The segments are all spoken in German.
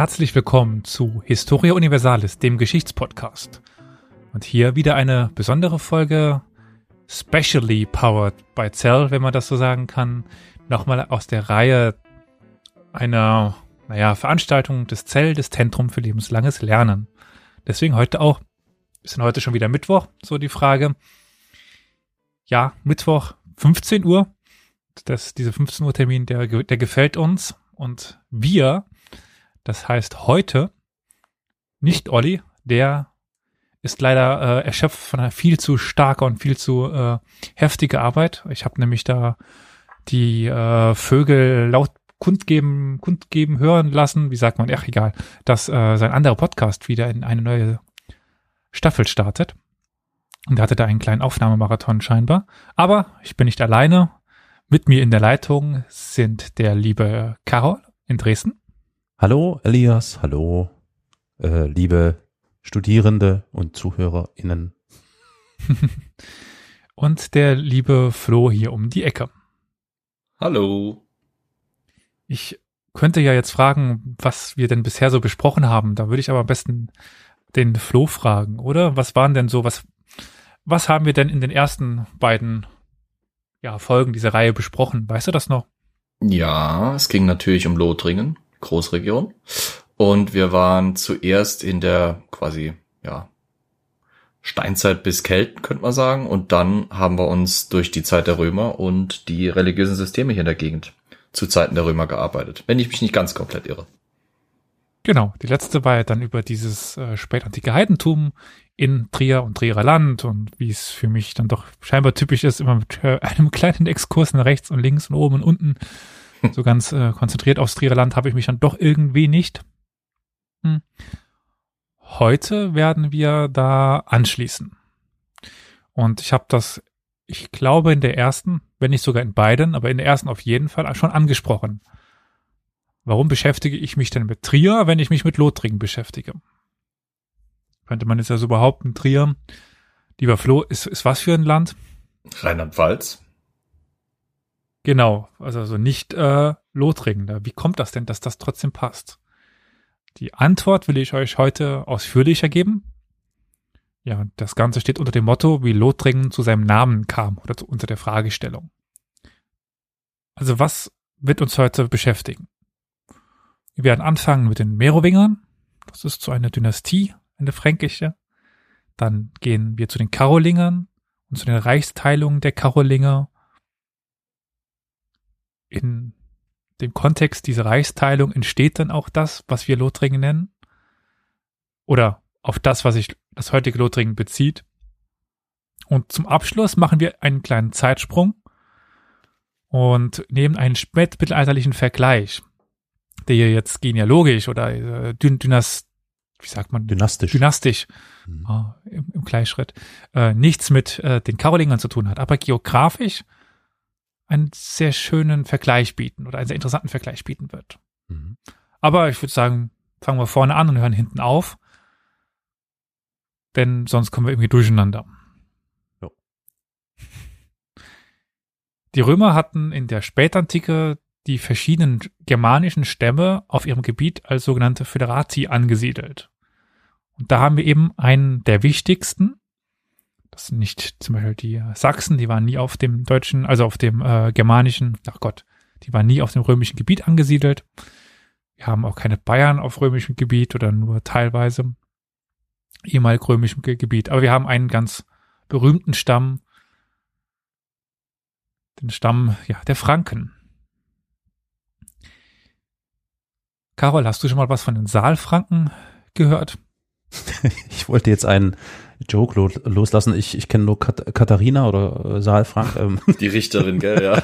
herzlich willkommen zu Historia Universalis, dem Geschichtspodcast. Und hier wieder eine besondere Folge, specially powered by Cell, wenn man das so sagen kann. Nochmal aus der Reihe einer, naja, Veranstaltung des Zell, des Zentrum für lebenslanges Lernen. Deswegen heute auch, ist denn heute schon wieder Mittwoch, so die Frage. Ja, Mittwoch, 15 Uhr. Das, diese 15 Uhr Termin, der, der gefällt uns. Und wir das heißt heute nicht Olli, der ist leider äh, erschöpft von einer viel zu starker und viel zu äh, heftige Arbeit. Ich habe nämlich da die äh, Vögel laut kundgeben, kundgeben hören lassen, wie sagt man, ach egal, dass äh, sein anderer Podcast wieder in eine neue Staffel startet. Und er hatte da einen kleinen Aufnahmemarathon scheinbar. Aber ich bin nicht alleine. Mit mir in der Leitung sind der liebe Carol in Dresden. Hallo Elias, hallo äh, liebe Studierende und ZuhörerInnen. und der liebe Flo hier um die Ecke. Hallo. Ich könnte ja jetzt fragen, was wir denn bisher so besprochen haben. Da würde ich aber am besten den Flo fragen, oder? Was waren denn so, was, was haben wir denn in den ersten beiden ja, Folgen dieser Reihe besprochen? Weißt du das noch? Ja, es ging natürlich um Lothringen. Großregion. Und wir waren zuerst in der quasi, ja, Steinzeit bis Kelten, könnte man sagen. Und dann haben wir uns durch die Zeit der Römer und die religiösen Systeme hier in der Gegend zu Zeiten der Römer gearbeitet. Wenn ich mich nicht ganz komplett irre. Genau, die letzte war ja dann über dieses äh, spätantike Heidentum in Trier und Trierer Land und wie es für mich dann doch scheinbar typisch ist, immer mit äh, einem kleinen Exkurs nach rechts und links und oben und unten so ganz äh, konzentriert aufs Trierer Land habe ich mich dann doch irgendwie nicht. Hm. Heute werden wir da anschließen. Und ich habe das, ich glaube, in der ersten, wenn nicht sogar in beiden, aber in der ersten auf jeden Fall schon angesprochen. Warum beschäftige ich mich denn mit Trier, wenn ich mich mit Lothringen beschäftige? Könnte man jetzt also behaupten, Trier, lieber Flo, ist, ist was für ein Land? Rheinland-Pfalz. Genau, also, nicht äh, Lothringen. Wie kommt das denn, dass das trotzdem passt? Die Antwort will ich euch heute ausführlicher geben. Ja, das Ganze steht unter dem Motto, wie Lothringen zu seinem Namen kam oder zu, unter der Fragestellung. Also was wird uns heute beschäftigen? Wir werden anfangen mit den Merowingern. Das ist so eine Dynastie, eine fränkische. Dann gehen wir zu den Karolingern und zu den Reichsteilungen der Karolinger in dem Kontext dieser Reichsteilung entsteht dann auch das, was wir Lothringen nennen? Oder auf das, was sich das heutige Lothringen bezieht? Und zum Abschluss machen wir einen kleinen Zeitsprung und nehmen einen spätmittelalterlichen Vergleich, der hier jetzt genealogisch oder äh, dynast, wie sagt man? Dynastisch. Dynastisch mhm. äh, im, im Gleichschritt äh, nichts mit äh, den Karolingern zu tun hat, aber geografisch einen sehr schönen Vergleich bieten oder einen sehr interessanten Vergleich bieten wird. Mhm. Aber ich würde sagen, fangen wir vorne an und hören hinten auf. Denn sonst kommen wir irgendwie durcheinander. Jo. Die Römer hatten in der Spätantike die verschiedenen germanischen Stämme auf ihrem Gebiet als sogenannte Föderati angesiedelt. Und da haben wir eben einen der wichtigsten, das sind nicht zum Beispiel die Sachsen, die waren nie auf dem deutschen, also auf dem äh, germanischen, ach Gott, die waren nie auf dem römischen Gebiet angesiedelt. Wir haben auch keine Bayern auf römischem Gebiet oder nur teilweise ehemalig römischem Gebiet. Aber wir haben einen ganz berühmten Stamm, den Stamm ja, der Franken. Carol, hast du schon mal was von den Saalfranken gehört? ich wollte jetzt einen Joke lo loslassen. Ich, ich kenne nur Kat Katharina oder äh, Saalfrank. Ähm. Die Richterin, gell, ja.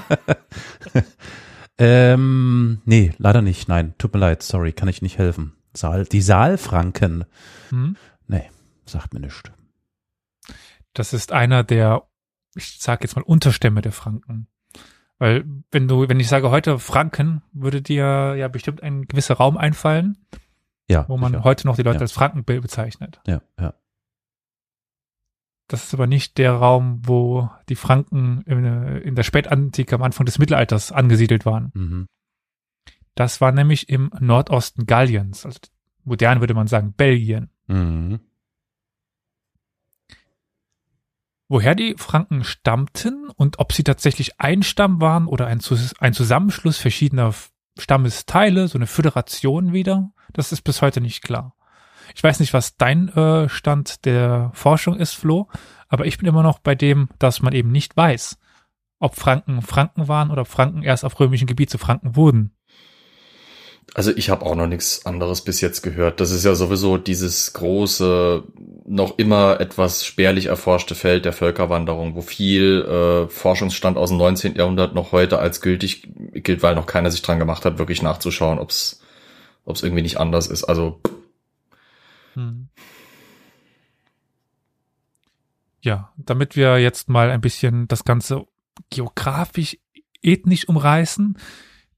ähm, nee, leider nicht. Nein, tut mir leid, sorry, kann ich nicht helfen. Saal, die Saalfranken. Hm? Nee, sagt mir nichts. Das ist einer der, ich sag jetzt mal, Unterstämme der Franken. Weil, wenn du, wenn ich sage heute Franken, würde dir ja bestimmt ein gewisser Raum einfallen. Ja. Wo man sicher. heute noch die Leute ja. als Frankenbild bezeichnet. Ja, ja. Das ist aber nicht der Raum, wo die Franken in, in der Spätantike am Anfang des Mittelalters angesiedelt waren. Mhm. Das war nämlich im Nordosten Galliens, also modern würde man sagen Belgien. Mhm. Woher die Franken stammten und ob sie tatsächlich ein Stamm waren oder ein, ein Zusammenschluss verschiedener Stammesteile, so eine Föderation wieder, das ist bis heute nicht klar. Ich weiß nicht, was dein äh, Stand der Forschung ist, Flo, aber ich bin immer noch bei dem, dass man eben nicht weiß, ob Franken Franken waren oder ob Franken erst auf römischem Gebiet zu Franken wurden. Also ich habe auch noch nichts anderes bis jetzt gehört. Das ist ja sowieso dieses große, noch immer etwas spärlich erforschte Feld der Völkerwanderung, wo viel äh, Forschungsstand aus dem 19. Jahrhundert noch heute als gültig gilt, weil noch keiner sich dran gemacht hat, wirklich nachzuschauen, ob es irgendwie nicht anders ist. Also hm. Ja, damit wir jetzt mal ein bisschen das Ganze geografisch, ethnisch umreißen,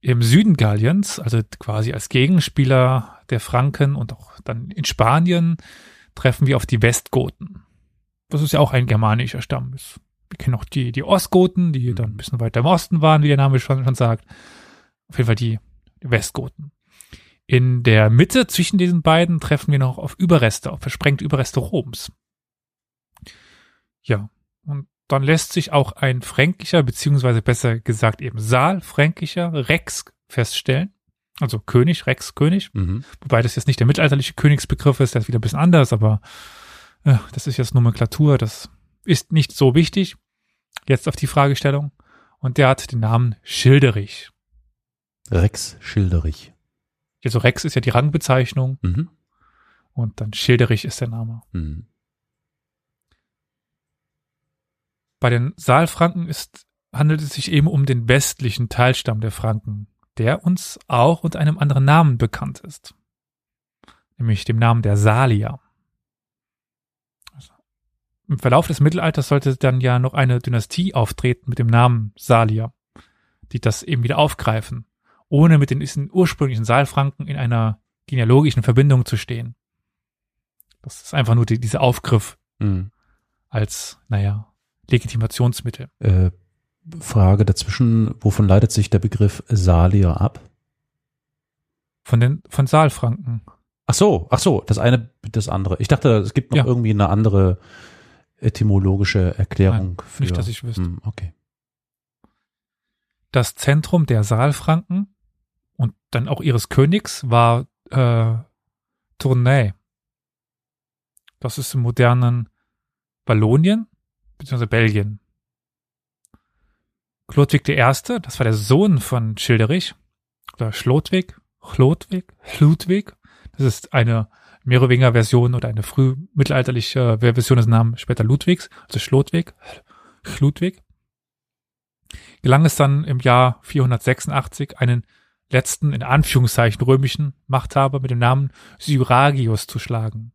im Süden Galliens, also quasi als Gegenspieler der Franken und auch dann in Spanien, treffen wir auf die Westgoten. Das ist ja auch ein germanischer Stamm. Wir kennen auch die, die Ostgoten, die dann ein bisschen weiter im Osten waren, wie der Name schon, schon sagt. Auf jeden Fall die Westgoten. In der Mitte zwischen diesen beiden treffen wir noch auf Überreste, auf versprengte Überreste Roms. Ja, und dann lässt sich auch ein fränkischer, beziehungsweise besser gesagt eben saalfränkischer Rex feststellen. Also König, Rex, König. Mhm. Wobei das jetzt nicht der mittelalterliche Königsbegriff ist, der ist wieder ein bisschen anders, aber äh, das ist jetzt Nomenklatur, das ist nicht so wichtig. Jetzt auf die Fragestellung. Und der hat den Namen Schilderich. Rex Schilderich. Also Rex ist ja die Rangbezeichnung. Mhm. Und dann Schilderich ist der Name. Mhm. Bei den Saalfranken ist, handelt es sich eben um den westlichen Teilstamm der Franken, der uns auch unter einem anderen Namen bekannt ist. Nämlich dem Namen der Salier. Also, Im Verlauf des Mittelalters sollte dann ja noch eine Dynastie auftreten mit dem Namen Salier, die das eben wieder aufgreifen, ohne mit den ursprünglichen Saalfranken in einer genealogischen Verbindung zu stehen. Das ist einfach nur die, dieser Aufgriff mhm. als, naja, Legitimationsmittel. Äh, Frage dazwischen, wovon leitet sich der Begriff Salier ab? Von den, von Saalfranken. Ach so, ach so, das eine, das andere. Ich dachte, es gibt noch ja. irgendwie eine andere etymologische Erklärung Nein, für. Nicht, dass ich wüsste. Hm, okay. Das Zentrum der Saalfranken und dann auch ihres Königs war äh, Tournai. Das ist im modernen Wallonien beziehungsweise Belgien. Chlodwig I., das war der Sohn von Schilderich, oder Schlodwig, Chlodwig, Chludwig. Das ist eine Merowinger Version oder eine frühmittelalterliche Version des Namens später Ludwigs, also Schlodwig, Chludwig. Gelang es dann im Jahr 486 einen letzten, in Anführungszeichen, römischen Machthaber mit dem Namen Syragius zu schlagen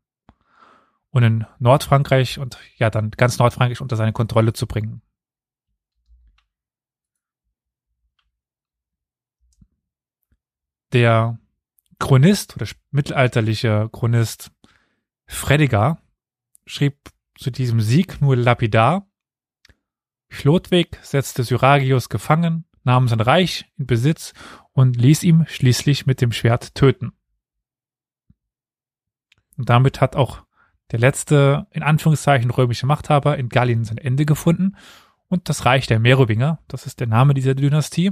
und in Nordfrankreich und ja dann ganz Nordfrankreich unter seine Kontrolle zu bringen. Der Chronist oder mittelalterliche Chronist Frediger schrieb zu diesem Sieg nur lapidar, Chlodwig setzte Syragius gefangen, nahm sein Reich in Besitz und ließ ihm schließlich mit dem Schwert töten. Und damit hat auch der letzte, in Anführungszeichen, römische Machthaber in Gallien sein Ende gefunden und das Reich der Merowinger, das ist der Name dieser Dynastie,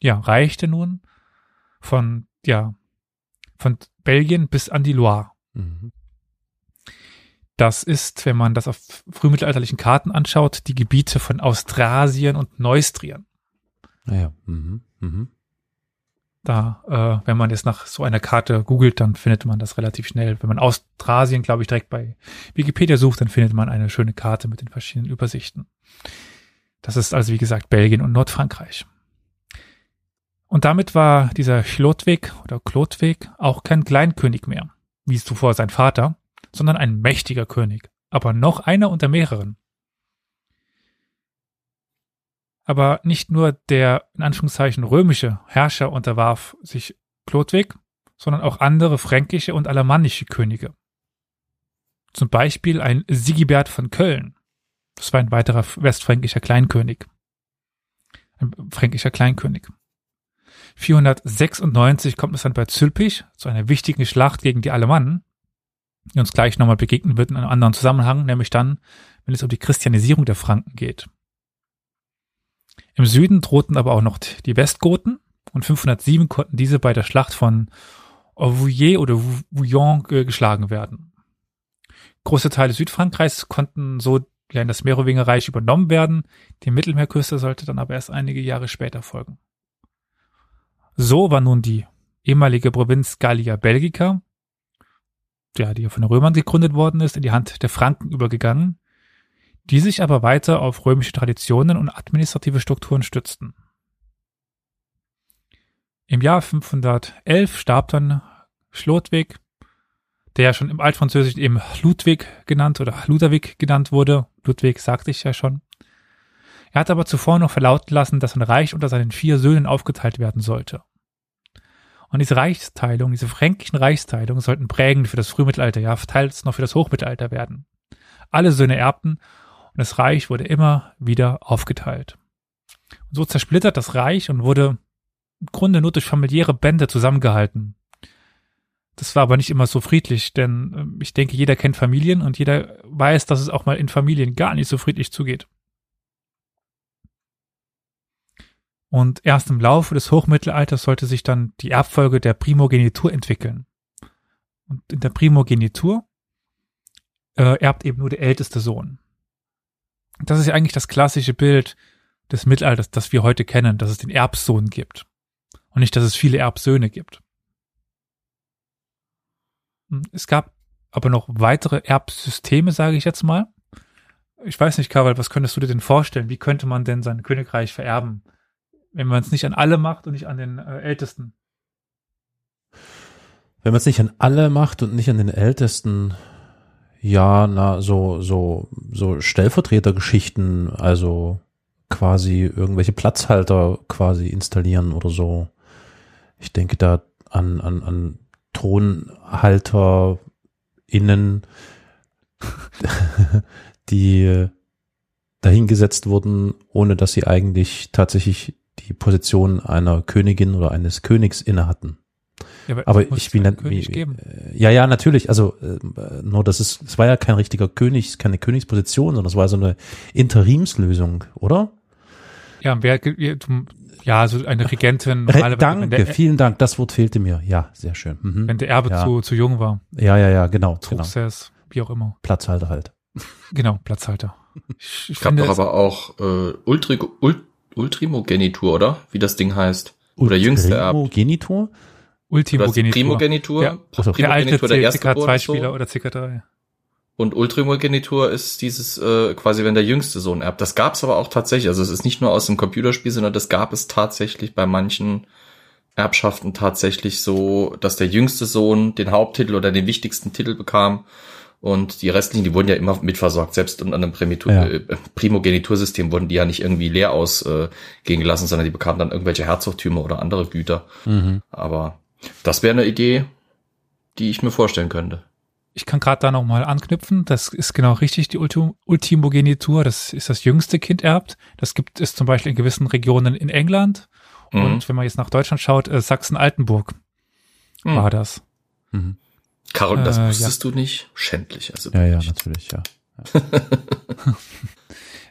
ja, reichte nun von, ja, von Belgien bis an die Loire. Mhm. Das ist, wenn man das auf frühmittelalterlichen Karten anschaut, die Gebiete von Austrasien und Neustrien. Naja, mhm. Mhm. Da, äh, wenn man jetzt nach so einer Karte googelt, dann findet man das relativ schnell. Wenn man Austrasien, glaube ich, direkt bei Wikipedia sucht, dann findet man eine schöne Karte mit den verschiedenen Übersichten. Das ist also, wie gesagt, Belgien und Nordfrankreich. Und damit war dieser Chlodwig oder Chlodwig auch kein Kleinkönig mehr, wie es zuvor sein Vater, sondern ein mächtiger König, aber noch einer unter mehreren. Aber nicht nur der in Anführungszeichen römische Herrscher unterwarf sich Chlodwig, sondern auch andere fränkische und alemannische Könige. Zum Beispiel ein Sigibert von Köln. Das war ein weiterer westfränkischer Kleinkönig. Ein fränkischer Kleinkönig. 496 kommt es dann bei Zülpich zu einer wichtigen Schlacht gegen die Alemannen, die uns gleich nochmal begegnen wird in einem anderen Zusammenhang, nämlich dann, wenn es um die Christianisierung der Franken geht. Im Süden drohten aber auch noch die Westgoten und 507 konnten diese bei der Schlacht von Auvouillé oder Vouillon geschlagen werden. Große Teile Südfrankreichs konnten so ja in das Merowingerreich übernommen werden. Die Mittelmeerküste sollte dann aber erst einige Jahre später folgen. So war nun die ehemalige Provinz Gallia Belgica, ja, die ja von den Römern gegründet worden ist, in die Hand der Franken übergegangen, die sich aber weiter auf römische Traditionen und administrative Strukturen stützten. Im Jahr 511 starb dann Schlotwig, der ja schon im Altfranzösischen eben Ludwig genannt oder Ludwig genannt wurde. Ludwig sagte ich ja schon. Er hat aber zuvor noch verlauten lassen, dass sein Reich unter seinen vier Söhnen aufgeteilt werden sollte. Und diese Reichsteilung, diese fränkischen Reichsteilungen sollten prägend für das Frühmittelalter, ja, teils noch für das Hochmittelalter werden. Alle Söhne erbten und das Reich wurde immer wieder aufgeteilt. Und so zersplittert das Reich und wurde im Grunde nur durch familiäre Bände zusammengehalten. Das war aber nicht immer so friedlich, denn ähm, ich denke, jeder kennt Familien und jeder weiß, dass es auch mal in Familien gar nicht so friedlich zugeht. Und erst im Laufe des Hochmittelalters sollte sich dann die Erbfolge der Primogenitur entwickeln. Und in der Primogenitur äh, erbt eben nur der älteste Sohn. Das ist ja eigentlich das klassische Bild des Mittelalters, das wir heute kennen, dass es den Erbsohn gibt. Und nicht, dass es viele Erbsöhne gibt. Hm, es gab aber noch weitere Erbsysteme, sage ich jetzt mal. Ich weiß nicht, Karl, was könntest du dir denn vorstellen? Wie könnte man denn sein Königreich vererben, wenn man es nicht an alle macht und nicht an den äh, Ältesten? Wenn man es nicht an alle macht und nicht an den Ältesten, ja, na, so, so, so Stellvertretergeschichten, also quasi irgendwelche Platzhalter quasi installieren oder so. Ich denke da an, an, an ThronhalterInnen, die dahingesetzt wurden, ohne dass sie eigentlich tatsächlich die Position einer Königin oder eines Königs inne hatten. Ja, aber, aber ich bin dann, wie, geben. Äh, ja, ja, natürlich. Also äh, nur das ist, es war ja kein richtiger König, keine Königsposition, sondern es war so eine Interimslösung, oder? Ja, wer, ja, so eine Regentin. Re Danke, der, vielen Dank. Das Wort fehlte mir. Ja, sehr schön. Mhm. Wenn der Erbe ja. zu, zu jung war. Ja, ja, ja, genau. Truchsess, genau. wie auch immer. Platzhalter halt. Genau, Platzhalter. Ich, ich gab doch aber auch äh, Ultri Ult Ultrimogenitur, oder? Wie das Ding heißt. Oder jüngste Erbe. Ultrimogenitur? Ultimogenitur. Primogenitur. Ja. Primogenitur der der erste CK2-Spieler oder CK3. Und Ultrimogenitur ist dieses äh, quasi, wenn der jüngste Sohn erbt. Das gab es aber auch tatsächlich. Also es ist nicht nur aus dem Computerspiel, sondern das gab es tatsächlich bei manchen Erbschaften tatsächlich so, dass der jüngste Sohn den Haupttitel oder den wichtigsten Titel bekam und die restlichen, die wurden ja immer mitversorgt. Selbst an einem Primitur ja. äh, Primogenitursystem wurden die ja nicht irgendwie leer ausgehen äh, gelassen, sondern die bekamen dann irgendwelche Herzogtümer oder andere Güter. Mhm. Aber das wäre eine Idee, die ich mir vorstellen könnte ich kann gerade da nochmal anknüpfen. Das ist genau richtig, die Ultim Ultimogenitur. Das ist das jüngste Kind erbt. Das gibt es zum Beispiel in gewissen Regionen in England. Mhm. Und wenn man jetzt nach Deutschland schaut, äh, Sachsen-Altenburg mhm. war das. Mhm. Carol, das äh, wusstest ja. du nicht? Schändlich. Also ja, ja, natürlich, ja. ja.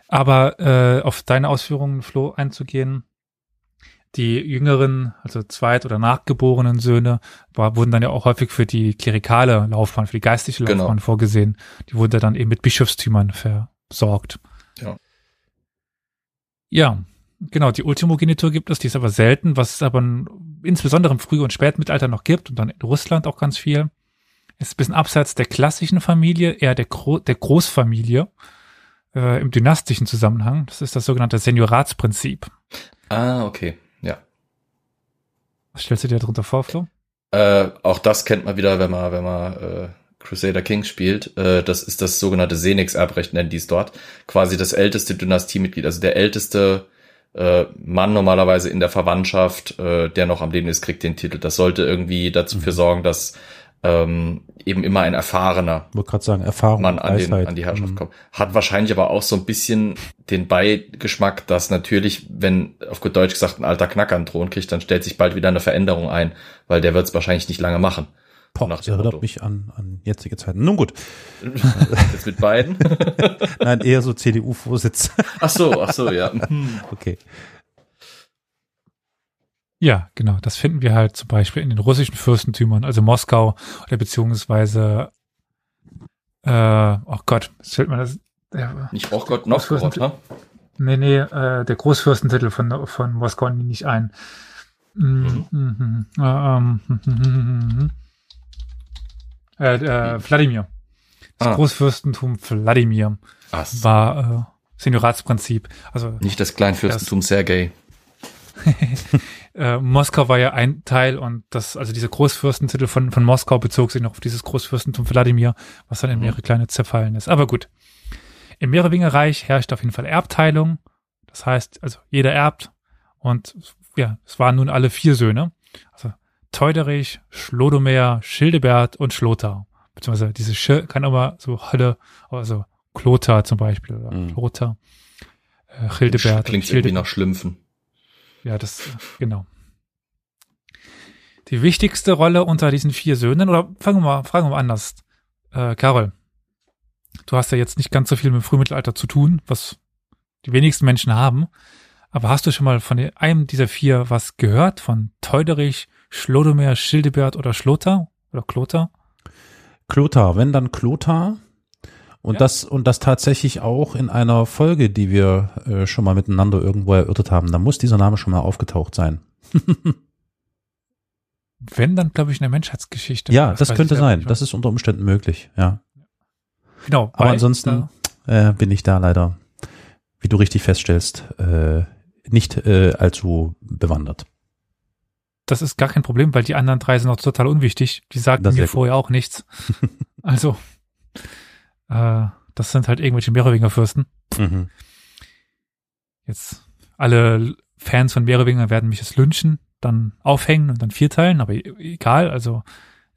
Aber äh, auf deine Ausführungen, Flo, einzugehen, die jüngeren, also zweit- oder nachgeborenen Söhne, war, wurden dann ja auch häufig für die klerikale Laufbahn, für die geistliche genau. Laufbahn genau. vorgesehen. Die wurde dann eben mit Bischofstümern versorgt. Ja. Ja, genau, die Ultimogenitur gibt es, die ist aber selten, was es aber insbesondere im Früh- und Spätmittelalter noch gibt und dann in Russland auch ganz viel. Ist ein bisschen abseits der klassischen Familie, eher der, Gro der Großfamilie äh, im dynastischen Zusammenhang. Das ist das sogenannte Senioratsprinzip. Ah, okay. Was stellst du dir darunter vor, Flo? Äh, auch das kennt man wieder, wenn man, wenn man äh, Crusader Kings spielt. Äh, das ist das sogenannte Senix-Erbrecht, nennen die es dort. Quasi das älteste Dynastiemitglied, also der älteste äh, Mann normalerweise in der Verwandtschaft, äh, der noch am Leben ist, kriegt den Titel. Das sollte irgendwie dazu mhm. für sorgen, dass ähm, eben immer ein erfahrener wollte gerade sagen, Erfahrung, Mann an, den, an die Herrschaft mhm. kommt. Hat wahrscheinlich aber auch so ein bisschen den Beigeschmack, dass natürlich, wenn auf gut Deutsch gesagt ein alter Knacker einen Thron kriegt, dann stellt sich bald wieder eine Veränderung ein, weil der wird es wahrscheinlich nicht lange machen. Boah, das erinnert mich an, an jetzige Zeiten. Nun gut. Jetzt mit beiden? Nein, eher so CDU-Vorsitz. Ach so, ach so, ja. Okay. Ja, genau. Das finden wir halt zum Beispiel in den russischen Fürstentümern, also Moskau oder beziehungsweise, äh, oh Gott, es fällt mir das. Der, Nicht auch Gott, Novgorod, ne? Nee, nee, äh, der Großfürstentitel von, von Moskau nicht ein. Mhm. Mhm. Äh, ähm, äh, äh, Wladimir. Das ah. Großfürstentum Wladimir Was? war äh, Senioratsprinzip. Also nicht das Kleinfürstentum Sergei. äh, Moskau war ja ein Teil und das, also dieser Großfürstentitel von, von Moskau bezog sich noch auf dieses Großfürstentum Wladimir, was dann in mhm. mehrere kleine zerfallen ist. Aber gut. Im Merowingerreich herrscht auf jeden Fall Erbteilung. Das heißt, also jeder erbt und ja, es waren nun alle vier Söhne. Also Teuderich, Schlodomer, Schildebert und Schlotar. Beziehungsweise diese Sch kann immer so Hölle, also Klotar zum Beispiel oder mhm. Lothar, äh, Schildebert. Klingt irgendwie nach Schlümpfen. Ja, das, genau. Die wichtigste Rolle unter diesen vier Söhnen, oder fangen wir mal, fragen wir mal anders. Äh, Carol, du hast ja jetzt nicht ganz so viel mit dem Frühmittelalter zu tun, was die wenigsten Menschen haben. Aber hast du schon mal von einem dieser vier was gehört? Von Teuderich, Schlodomer, Schildebert oder Schlotter? Oder Kloter? Klotar, wenn dann Klotar. Und ja. das, und das tatsächlich auch in einer Folge, die wir äh, schon mal miteinander irgendwo erörtert haben. Da muss dieser Name schon mal aufgetaucht sein. Wenn, dann glaube ich in der Menschheitsgeschichte. Ja, das, das könnte sein. Das ist unter Umständen möglich, ja. Genau. Aber ansonsten äh, bin ich da leider, wie du richtig feststellst, äh, nicht äh, allzu bewandert. Das ist gar kein Problem, weil die anderen drei sind auch total unwichtig. Die sagten mir vorher auch nichts. also äh, das sind halt irgendwelche Merowinger Fürsten. Mhm. Jetzt alle Fans von Merowinger werden mich jetzt lynchen, dann aufhängen und dann vierteilen, aber e-, egal. Also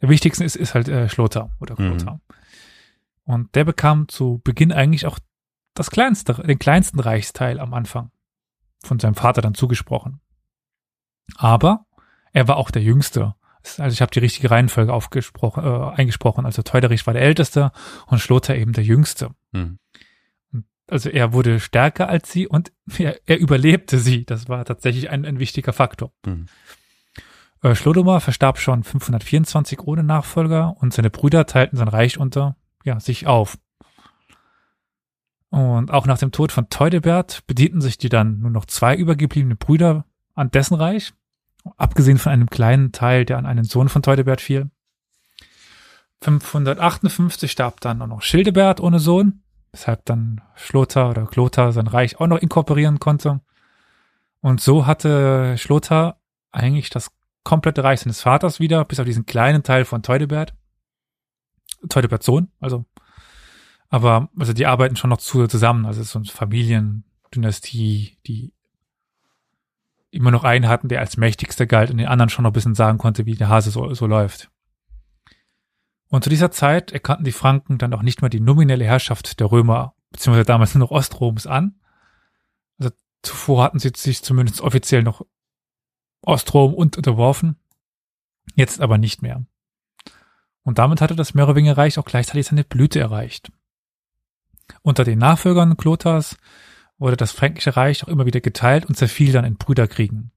der wichtigste ist, ist halt äh, Schlotter oder Klotter. Mhm. Und der bekam zu Beginn eigentlich auch das kleinste, den kleinsten Reichsteil am Anfang von seinem Vater dann zugesprochen. Aber er war auch der Jüngste also ich habe die richtige Reihenfolge aufgesprochen, äh, eingesprochen. Also Teuderich war der Älteste und Schlotter eben der Jüngste. Hm. Also er wurde stärker als sie und er, er überlebte sie. Das war tatsächlich ein, ein wichtiger Faktor. Hm. Äh, Schlodomer verstarb schon 524 ohne Nachfolger und seine Brüder teilten sein Reich unter ja, sich auf. Und auch nach dem Tod von Teudebert bedienten sich die dann nur noch zwei übergebliebene Brüder an dessen Reich abgesehen von einem kleinen Teil, der an einen Sohn von Teudebert fiel. 558 starb dann auch noch Schildebert ohne Sohn, weshalb dann Schlotter oder Klotter sein Reich auch noch inkorporieren konnte. Und so hatte Schlotter eigentlich das komplette Reich seines Vaters wieder, bis auf diesen kleinen Teil von Teudebert. Teudeberts Sohn, also. Aber, also die arbeiten schon noch zusammen, also es ist so eine Familiendynastie, die immer noch einen hatten, der als mächtigster galt und den anderen schon noch ein bisschen sagen konnte, wie der Hase so, so läuft. Und zu dieser Zeit erkannten die Franken dann auch nicht mehr die nominelle Herrschaft der Römer, beziehungsweise damals nur noch Ostroms an. Also zuvor hatten sie sich zumindest offiziell noch Ostrom und unterworfen, jetzt aber nicht mehr. Und damit hatte das Merowingerreich auch gleichzeitig seine Blüte erreicht. Unter den Nachfolgern Klotas wurde das Fränkische Reich auch immer wieder geteilt und zerfiel dann in Brüderkriegen.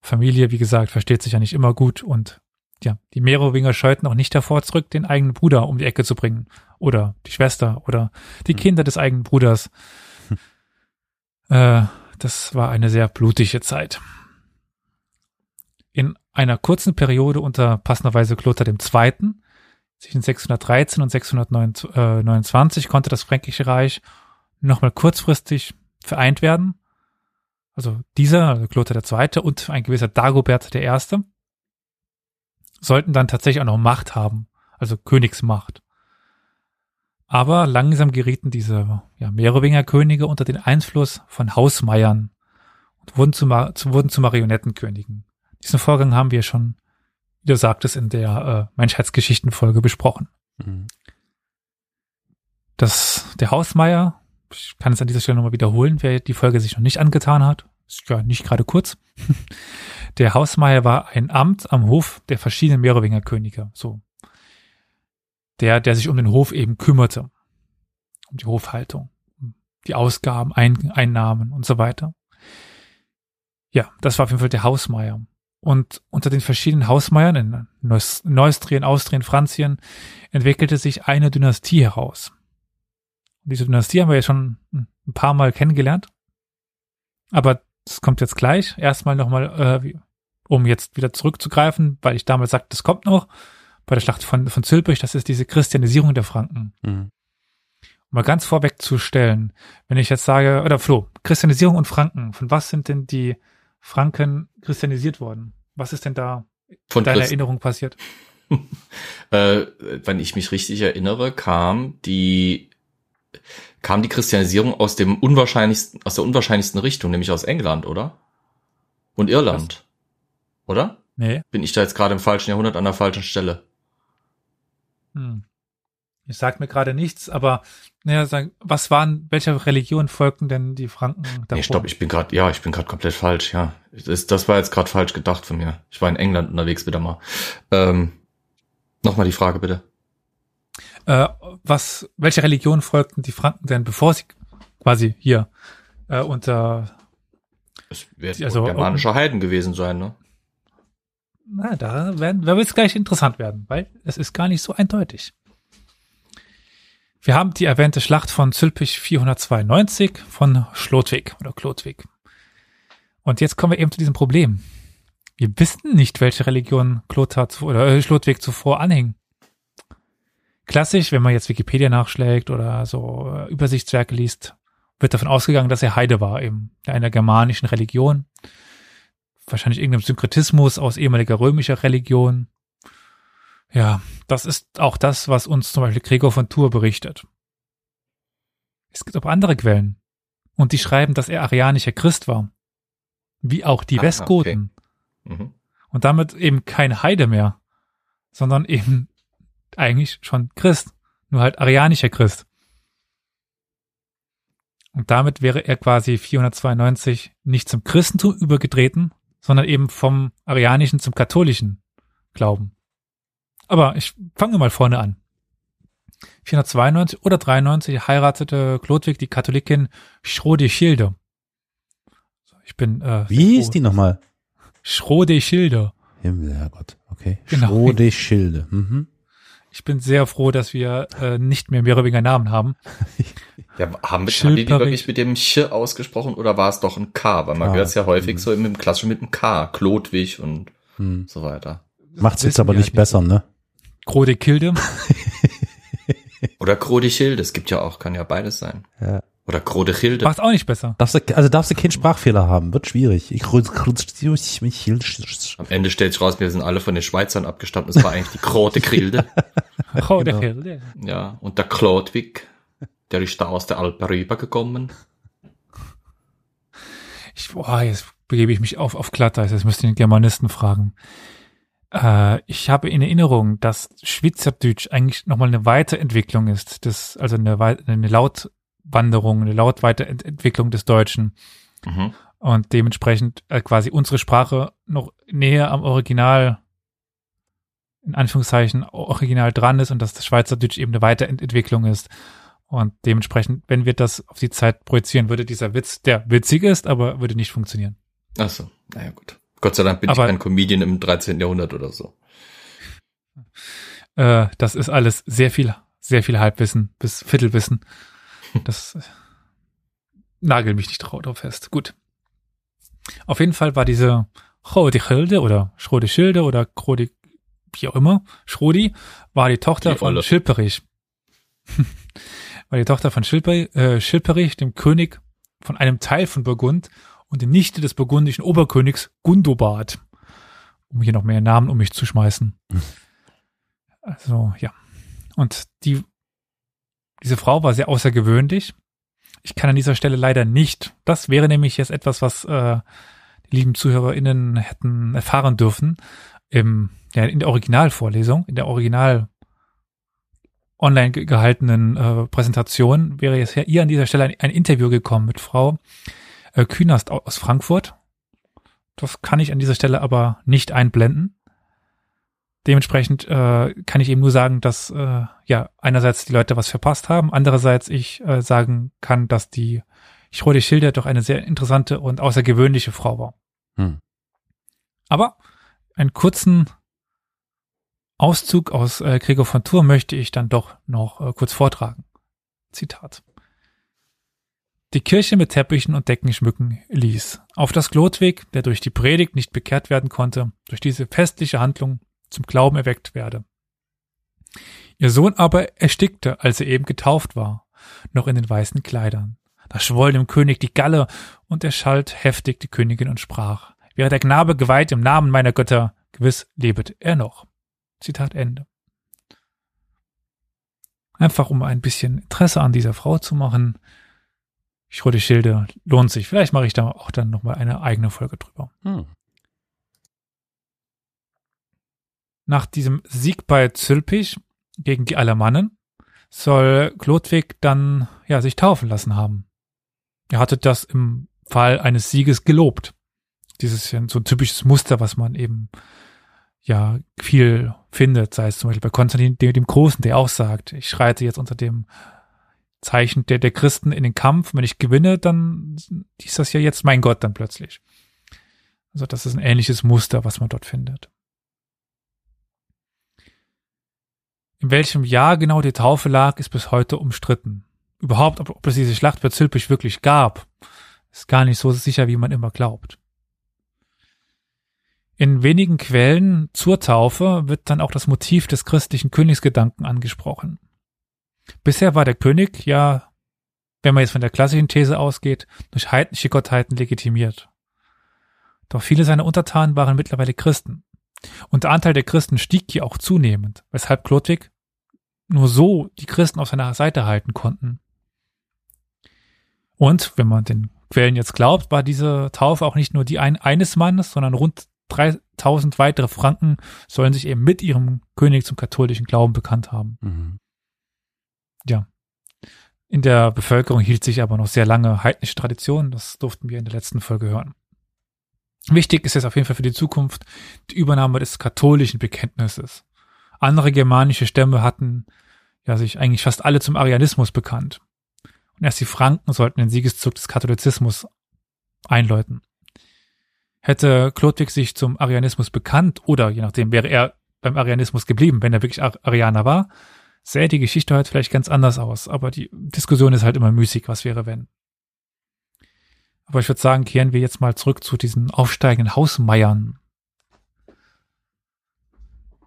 Familie, wie gesagt, versteht sich ja nicht immer gut und ja, die Merowinger scheuten auch nicht davor zurück, den eigenen Bruder um die Ecke zu bringen oder die Schwester oder die hm. Kinder des eigenen Bruders. Hm. Äh, das war eine sehr blutige Zeit. In einer kurzen Periode unter passenderweise Kloster II. zwischen 613 und 629 konnte das Fränkische Reich nochmal kurzfristig vereint werden. Also dieser, also Kloter II. und ein gewisser Dagobert I. sollten dann tatsächlich auch noch Macht haben, also Königsmacht. Aber langsam gerieten diese ja, Merowinger Könige unter den Einfluss von Hausmeiern und wurden zu, wurden zu Marionettenkönigen. Diesen Vorgang haben wir schon wie du sagtest, in der äh, Menschheitsgeschichtenfolge besprochen. Mhm. Das, der Hausmeier, ich kann es an dieser Stelle nochmal wiederholen, wer die Folge sich noch nicht angetan hat, ist ja nicht gerade kurz. Der Hausmeier war ein Amt am Hof der verschiedenen Merowinger Könige, so. Der, der sich um den Hof eben kümmerte. Um die Hofhaltung, die Ausgaben, Ein Einnahmen und so weiter. Ja, das war auf jeden Fall der Hausmeier. Und unter den verschiedenen Hausmeiern in Neustrien, Austrien, Franzien entwickelte sich eine Dynastie heraus. Und diese Dynastie haben wir ja schon ein paar Mal kennengelernt. Aber das kommt jetzt gleich. Erstmal nochmal, äh, um jetzt wieder zurückzugreifen, weil ich damals sagte, das kommt noch bei der Schlacht von, von Zülpich, das ist diese Christianisierung der Franken. Mhm. Um mal ganz vorweg zu stellen, wenn ich jetzt sage, oder Flo, Christianisierung und Franken, von was sind denn die Franken christianisiert worden? Was ist denn da von deiner Christ Erinnerung passiert? äh, wenn ich mich richtig erinnere, kam die kam die Christianisierung aus dem unwahrscheinlichsten, aus der unwahrscheinlichsten Richtung, nämlich aus England, oder? Und Irland. Was? Oder? Nee. Bin ich da jetzt gerade im falschen Jahrhundert an der falschen Stelle? Hm. Ich sag mir gerade nichts, aber naja, sagen, was waren, welche Religion folgten denn die Franken davor? Nee, stopp, ich bin gerade, ja, ich bin gerade komplett falsch, ja. Das, das war jetzt gerade falsch gedacht von mir. Ich war in England unterwegs wieder mal. Ähm, Nochmal die Frage bitte. Äh, was, welche Religion folgten die Franken denn, bevor sie quasi hier äh, unter es wird also, germanischer Heiden gewesen sein, ne? Na, da werden, da wird es gleich interessant werden, weil es ist gar nicht so eindeutig. Wir haben die erwähnte Schlacht von Zülpich 492 von Schlotwig oder Klotwig. Und jetzt kommen wir eben zu diesem Problem. Wir wissen nicht, welche Religion Klotar oder äh, Schlotwig zuvor anhing klassisch, wenn man jetzt Wikipedia nachschlägt oder so äh, Übersichtswerke liest, wird davon ausgegangen, dass er Heide war, eben einer germanischen Religion. Wahrscheinlich irgendeinem Synkretismus aus ehemaliger römischer Religion. Ja, das ist auch das, was uns zum Beispiel Gregor von Tours berichtet. Es gibt aber andere Quellen. Und die schreiben, dass er arianischer Christ war. Wie auch die ah, Westgoten. Okay. Mhm. Und damit eben kein Heide mehr, sondern eben eigentlich schon Christ, nur halt arianischer Christ. Und damit wäre er quasi 492 nicht zum Christentum übergetreten, sondern eben vom arianischen zum katholischen Glauben. Aber ich fange mal vorne an. 492 oder 93 heiratete Chlodwig die Katholikin Schrodeschilde. Ich bin äh, Wie hieß die nochmal? Schrodeschilde. Himmel, Herrgott. Okay. Genau. Schrodeschilde. Mhm. Ich bin sehr froh, dass wir äh, nicht mehr mehrere Namen haben. Ja, haben wir haben die, die wirklich mit dem Sch ausgesprochen oder war es doch ein K? Weil man ah, hört es ja häufig hm. so im, im Klassischen mit dem K, Klodwig und hm. so weiter. Macht's jetzt aber nicht halt besser, ne? Grode Kilde. oder Grode Hilde, es gibt ja auch, kann ja beides sein. Ja. Oder Grode Hilde. Macht auch nicht besser. Darfst du, also darfst du keinen Sprachfehler haben, wird schwierig. Ich, Am Ende stellt sich raus, wir sind alle von den Schweizern abgestammt. Das war eigentlich die Grote Gilde. Grote Gilde. Ja, und der Klodwig, der ist da aus der Alpe rübergekommen. Ich, boah, jetzt begebe ich mich auf, auf Glatteis. Jetzt müsste ich den Germanisten fragen. Äh, ich habe in Erinnerung, dass Schweizerdeutsch eigentlich nochmal eine Weiterentwicklung ist. Das, also eine, eine laut Wanderung, eine Lautweiterentwicklung des Deutschen. Mhm. Und dementsprechend äh, quasi unsere Sprache noch näher am Original, in Anführungszeichen, Original dran ist und dass das Schweizerdeutsch eben eine Weiterentwicklung ist. Und dementsprechend, wenn wir das auf die Zeit projizieren, würde dieser Witz, der witzig ist, aber würde nicht funktionieren. Ach so, naja gut. Gott sei Dank bin aber, ich kein Comedian im 13. Jahrhundert oder so. Äh, das ist alles sehr viel, sehr viel Halbwissen bis Viertelwissen. Das nagel mich nicht drauf fest. Gut. Auf jeden Fall war diese Schilde oder Schilde oder Chrodi, wie auch immer, Schrodi, war die Tochter die von Schilperich. war die Tochter von Schilperich, äh, Schilperich, dem König von einem Teil von Burgund und die Nichte des burgundischen Oberkönigs Gundobad. Um hier noch mehr Namen um mich zu schmeißen. Also, ja. Und die diese Frau war sehr außergewöhnlich. Ich kann an dieser Stelle leider nicht. Das wäre nämlich jetzt etwas, was äh, die lieben ZuhörerInnen hätten erfahren dürfen. im, ja, in der Originalvorlesung, in der Original online gehaltenen äh, Präsentation wäre jetzt hier an dieser Stelle ein, ein Interview gekommen mit Frau äh, Künast aus Frankfurt. Das kann ich an dieser Stelle aber nicht einblenden. Dementsprechend äh, kann ich eben nur sagen, dass äh, ja einerseits die Leute was verpasst haben, andererseits ich äh, sagen kann, dass die Schrode Schilder doch eine sehr interessante und außergewöhnliche Frau war. Hm. Aber einen kurzen Auszug aus äh, Gregor von Tour möchte ich dann doch noch äh, kurz vortragen. Zitat. Die Kirche mit Teppichen und Decken schmücken ließ. Auf das Glotweg, der durch die Predigt nicht bekehrt werden konnte, durch diese festliche Handlung zum Glauben erweckt werde. Ihr Sohn aber erstickte, als er eben getauft war, noch in den weißen Kleidern. Da schwoll dem König die Galle, und er schalt heftig die Königin und sprach, wäre der Knabe geweiht im Namen meiner Götter, gewiss lebet er noch. Zitat Ende. Einfach um ein bisschen Interesse an dieser Frau zu machen. Schilde lohnt sich. Vielleicht mache ich da auch dann nochmal eine eigene Folge drüber. Hm. Nach diesem Sieg bei Zülpich gegen die Alemannen soll Chlodwig dann ja sich taufen lassen haben. Er hatte das im Fall eines Sieges gelobt. Dieses so ein typisches Muster, was man eben ja viel findet, sei es zum Beispiel bei Konstantin dem, dem Großen, der auch sagt, ich schreite jetzt unter dem Zeichen der, der Christen in den Kampf. Wenn ich gewinne, dann ist das ja jetzt mein Gott dann plötzlich. Also das ist ein ähnliches Muster, was man dort findet. In welchem Jahr genau die Taufe lag, ist bis heute umstritten. Überhaupt, ob, ob es diese Schlacht bei Zülpich wirklich gab, ist gar nicht so sicher, wie man immer glaubt. In wenigen Quellen zur Taufe wird dann auch das Motiv des christlichen Königsgedanken angesprochen. Bisher war der König ja, wenn man jetzt von der klassischen These ausgeht, durch heidnische Gottheiten legitimiert. Doch viele seiner Untertanen waren mittlerweile Christen. Und der Anteil der Christen stieg hier auch zunehmend, weshalb Chlodwig nur so die Christen auf seiner Seite halten konnten. Und, wenn man den Quellen jetzt glaubt, war diese Taufe auch nicht nur die ein, eines Mannes, sondern rund 3000 weitere Franken sollen sich eben mit ihrem König zum katholischen Glauben bekannt haben. Mhm. Ja. In der Bevölkerung hielt sich aber noch sehr lange heidnische Tradition. Das durften wir in der letzten Folge hören. Wichtig ist es auf jeden Fall für die Zukunft die Übernahme des katholischen Bekenntnisses. Andere germanische Stämme hatten ja sich eigentlich fast alle zum Arianismus bekannt. Und erst die Franken sollten den Siegeszug des Katholizismus einläuten. Hätte Chlodwig sich zum Arianismus bekannt oder je nachdem wäre er beim Arianismus geblieben, wenn er wirklich Arianer war, sähe die Geschichte heute vielleicht ganz anders aus. Aber die Diskussion ist halt immer müßig, was wäre wenn. Aber ich würde sagen, kehren wir jetzt mal zurück zu diesen aufsteigenden Hausmeiern.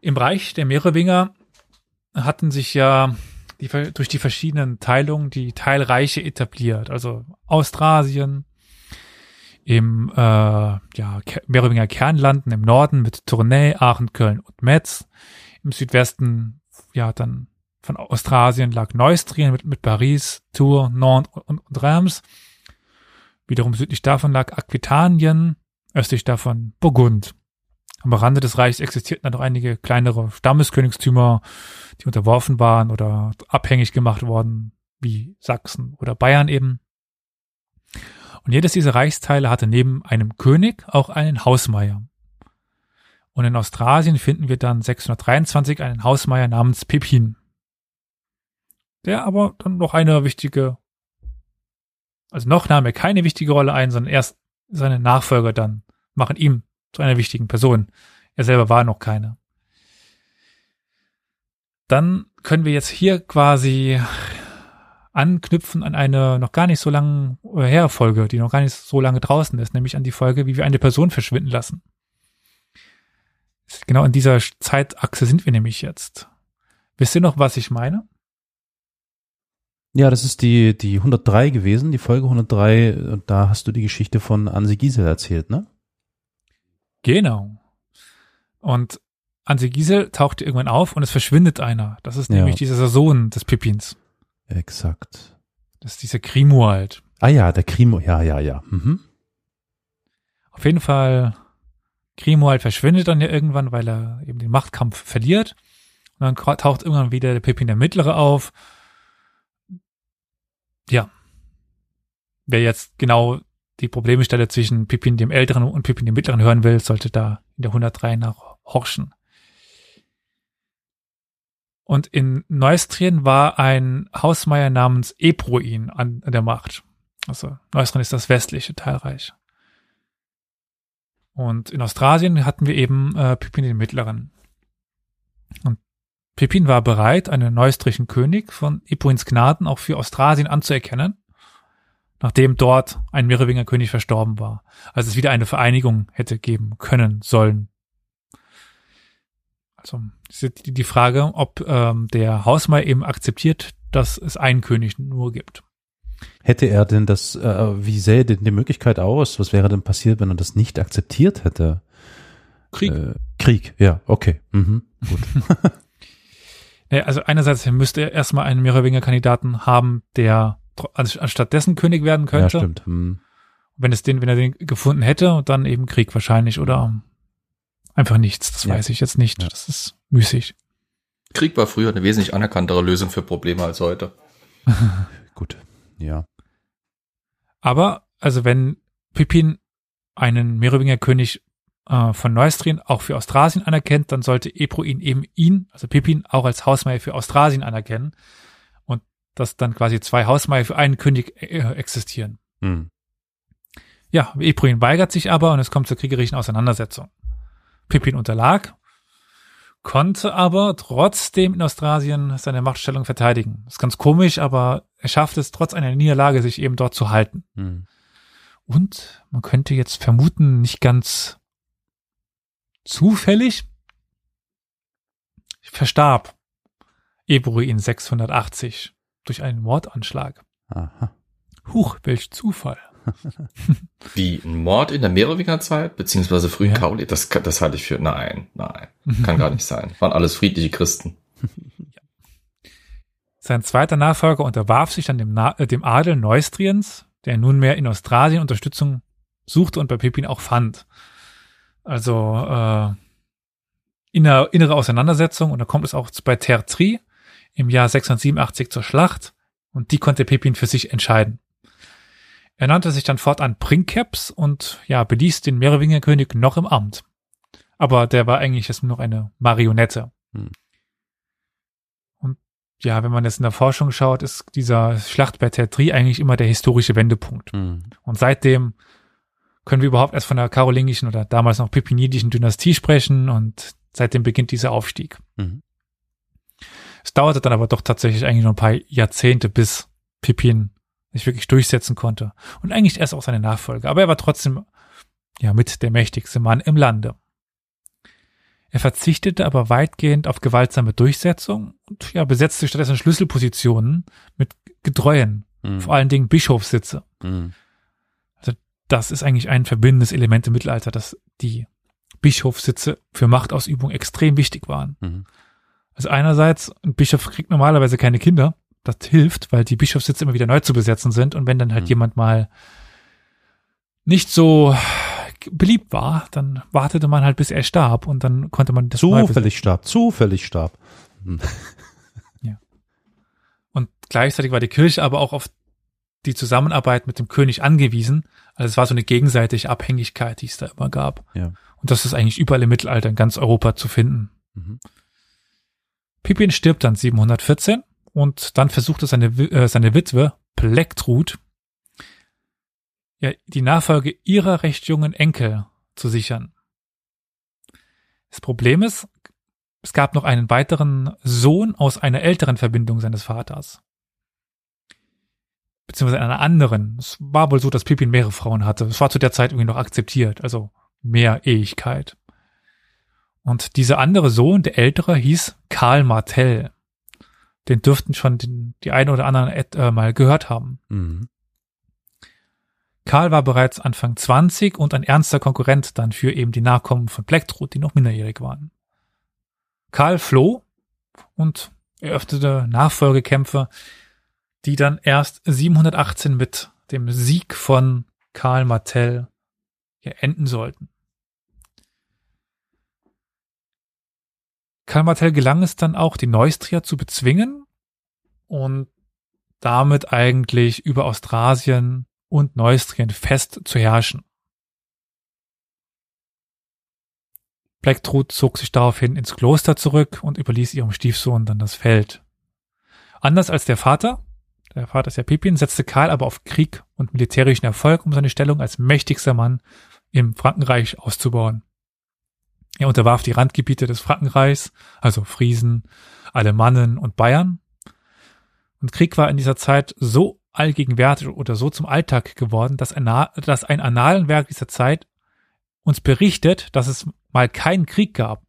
Im Reich der Merowinger hatten sich ja die, durch die verschiedenen Teilungen die Teilreiche etabliert. Also Austrasien, im äh, ja, Merowinger Kernlanden im Norden mit Tournai, Aachen, Köln und Metz. Im Südwesten ja dann von Austrasien lag Neustrien mit, mit Paris, Tours, Nantes und, und Reims. Wiederum südlich davon lag Aquitanien, östlich davon Burgund. Am Rande des Reichs existierten dann noch einige kleinere Stammeskönigstümer, die unterworfen waren oder abhängig gemacht worden, wie Sachsen oder Bayern eben. Und jedes dieser Reichsteile hatte neben einem König auch einen Hausmeier. Und in Austrasien finden wir dann 623 einen Hausmeier namens Pepin. Der aber dann noch eine wichtige also noch nahm er keine wichtige Rolle ein, sondern erst seine Nachfolger dann machen ihm zu einer wichtigen Person. Er selber war noch keine. Dann können wir jetzt hier quasi anknüpfen an eine noch gar nicht so lange her Folge, die noch gar nicht so lange draußen ist, nämlich an die Folge, wie wir eine Person verschwinden lassen. Genau in dieser Zeitachse sind wir nämlich jetzt. Wisst ihr noch, was ich meine? Ja, das ist die, die 103 gewesen, die Folge 103. Und da hast du die Geschichte von Anse Giesel erzählt, ne? Genau. Und Anse Giesel taucht irgendwann auf und es verschwindet einer. Das ist nämlich ja. dieser Sohn des Pippins. Exakt. Das ist dieser Grimoald. Ah ja, der Grimo, ja, ja, ja. Mhm. Auf jeden Fall Grimoald verschwindet dann ja irgendwann, weil er eben den Machtkampf verliert. Und dann taucht irgendwann wieder der Pippin der Mittlere auf. Ja. Wer jetzt genau die Problemstelle zwischen Pippin dem Älteren und Pippin dem Mittleren hören will, sollte da in der 103 nach horchen. Und in Neustrien war ein Hausmeier namens Ebroin an, der Macht. Also Neustrien ist das westliche Teilreich. Und in Austrasien hatten wir eben äh, Pippin den Mittleren. Und Pippin war bereit, einen neustrischen König von Ebroins Gnaden auch für Austrasien anzuerkennen, nachdem dort ein Merowinger König verstorben war. Also es wieder eine Vereinigung hätte geben können sollen. Also die Frage, ob ähm, der Hausmeier eben akzeptiert, dass es einen König nur gibt. Hätte er denn das, äh, wie sähe denn die Möglichkeit aus? Was wäre denn passiert, wenn er das nicht akzeptiert hätte? Krieg. Äh, Krieg, ja, okay. Mhm, gut. naja, also einerseits müsste er erstmal einen Merowinger-Kandidaten haben, der anstatt dessen König werden könnte. Ja, stimmt. Mhm. Wenn es den, wenn er den gefunden hätte, dann eben Krieg wahrscheinlich oder einfach nichts. Das ja. weiß ich jetzt nicht. Ja. Das ist müßig. Krieg war früher eine wesentlich anerkanntere Lösung für Probleme als heute. Gut, ja. Aber, also wenn Pippin einen Merowinger König äh, von Neustrien auch für Austrasien anerkennt, dann sollte Ebroin eben ihn, also Pippin, auch als Hausmeier für Austrasien anerkennen. Dass dann quasi zwei Hausmeier für einen König äh, existieren. Hm. Ja, Ebroin weigert sich aber und es kommt zur kriegerischen Auseinandersetzung. Pippin unterlag, konnte aber trotzdem in Austrasien seine Machtstellung verteidigen. Das ist ganz komisch, aber er schafft es trotz einer Niederlage, sich eben dort zu halten. Hm. Und man könnte jetzt vermuten, nicht ganz zufällig, verstarb Ebori in 680 durch einen Mordanschlag. Aha. Huch, welch Zufall. Wie ein Mord in der Merowingerzeit, beziehungsweise frühen ja. Kauli, das, das halte ich für, nein, nein, kann gar nicht sein. Waren alles friedliche Christen. Sein zweiter Nachfolger unterwarf sich dann dem, Na äh, dem Adel Neustriens, der nunmehr in Australien Unterstützung suchte und bei Pippin auch fand. Also äh, inner, innere Auseinandersetzung und da kommt es auch bei Tertri im Jahr 687 zur Schlacht und die konnte Pippin für sich entscheiden. Er nannte sich dann fortan Princeps und ja, beließ den Merowinger-König noch im Amt. Aber der war eigentlich jetzt nur noch eine Marionette. Hm. Und ja, wenn man jetzt in der Forschung schaut, ist dieser Schlacht bei Tertri eigentlich immer der historische Wendepunkt. Hm. Und seitdem können wir überhaupt erst von der karolingischen oder damals noch pipinidischen Dynastie sprechen und seitdem beginnt dieser Aufstieg. Mhm. Es dauerte dann aber doch tatsächlich eigentlich noch ein paar Jahrzehnte, bis Pippin sich wirklich durchsetzen konnte. Und eigentlich erst auch seine Nachfolger. Aber er war trotzdem ja mit der mächtigste Mann im Lande. Er verzichtete aber weitgehend auf gewaltsame Durchsetzung und ja, besetzte stattdessen Schlüsselpositionen mit Getreuen, mhm. vor allen Dingen Bischofssitze. Mhm. Also das ist eigentlich ein verbindendes Element im Mittelalter, dass die Bischofssitze für Machtausübung extrem wichtig waren. Mhm. Also einerseits, ein Bischof kriegt normalerweise keine Kinder, das hilft, weil die Bischofssitze immer wieder neu zu besetzen sind und wenn dann halt mhm. jemand mal nicht so beliebt war, dann wartete man halt, bis er starb und dann konnte man das zufällig starb, zufällig starb. Hm. ja. Und gleichzeitig war die Kirche aber auch auf die Zusammenarbeit mit dem König angewiesen. Also es war so eine gegenseitige Abhängigkeit, die es da immer gab. Ja. Und das ist eigentlich überall im Mittelalter in ganz Europa zu finden. Mhm. Pippin stirbt dann 714 und dann versuchte seine, äh, seine Witwe Plektrud ja, die Nachfolge ihrer recht jungen Enkel zu sichern. Das Problem ist, es gab noch einen weiteren Sohn aus einer älteren Verbindung seines Vaters. Beziehungsweise einer anderen. Es war wohl so, dass Pippin mehrere Frauen hatte. Es war zu der Zeit irgendwie noch akzeptiert, also mehr Ehigkeit. Und dieser andere Sohn, der ältere, hieß Karl Martell den dürften schon den, die einen oder anderen äh, mal gehört haben. Mhm. Karl war bereits Anfang 20 und ein ernster Konkurrent dann für eben die Nachkommen von Plektrud, die noch minderjährig waren. Karl floh und eröffnete Nachfolgekämpfe, die dann erst 718 mit dem Sieg von Karl Martell ja, enden sollten. Karl Martell gelang es dann auch, die Neustrier zu bezwingen und damit eigentlich über Austrasien und Neustrien fest zu herrschen. Blacktrud zog sich daraufhin ins Kloster zurück und überließ ihrem Stiefsohn dann das Feld. Anders als der Vater, der Vater ist ja Pippin, setzte Karl aber auf Krieg und militärischen Erfolg, um seine Stellung als mächtigster Mann im Frankenreich auszubauen. Er unterwarf die Randgebiete des Frankenreichs, also Friesen, Alemannen und Bayern. Und Krieg war in dieser Zeit so allgegenwärtig oder so zum Alltag geworden, dass ein, dass ein Analenwerk dieser Zeit uns berichtet, dass es mal keinen Krieg gab.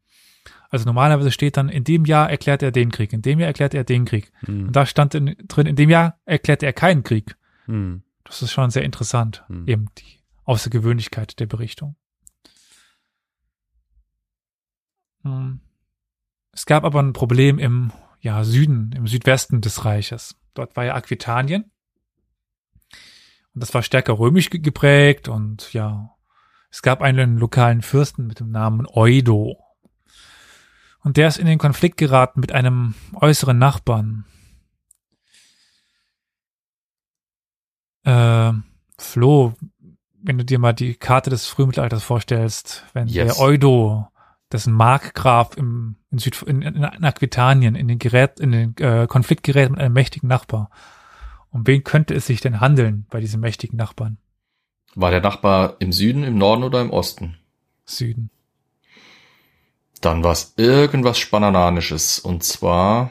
Also normalerweise steht dann, in dem Jahr erklärt er den Krieg, in dem Jahr erklärt er den Krieg. Mhm. Und da stand in, drin, in dem Jahr erklärt er keinen Krieg. Mhm. Das ist schon sehr interessant, mhm. eben die Außergewöhnlichkeit der Berichtung. Hm. Es gab aber ein Problem im ja, Süden, im Südwesten des Reiches. Dort war ja Aquitanien. Und das war stärker römisch geprägt und ja, es gab einen lokalen Fürsten mit dem Namen Eudo. Und der ist in den Konflikt geraten mit einem äußeren Nachbarn. Äh, Flo, wenn du dir mal die Karte des Frühmittelalters vorstellst, wenn yes. der Eudo, dessen Markgraf im, in, Süd, in, in Aquitanien in den, Gerät, in den äh, Konflikt gerät mit einem mächtigen Nachbar. Um wen könnte es sich denn handeln bei diesem mächtigen Nachbarn? War der Nachbar im Süden, im Norden oder im Osten? Süden. Dann war es irgendwas Spanananisches. Und zwar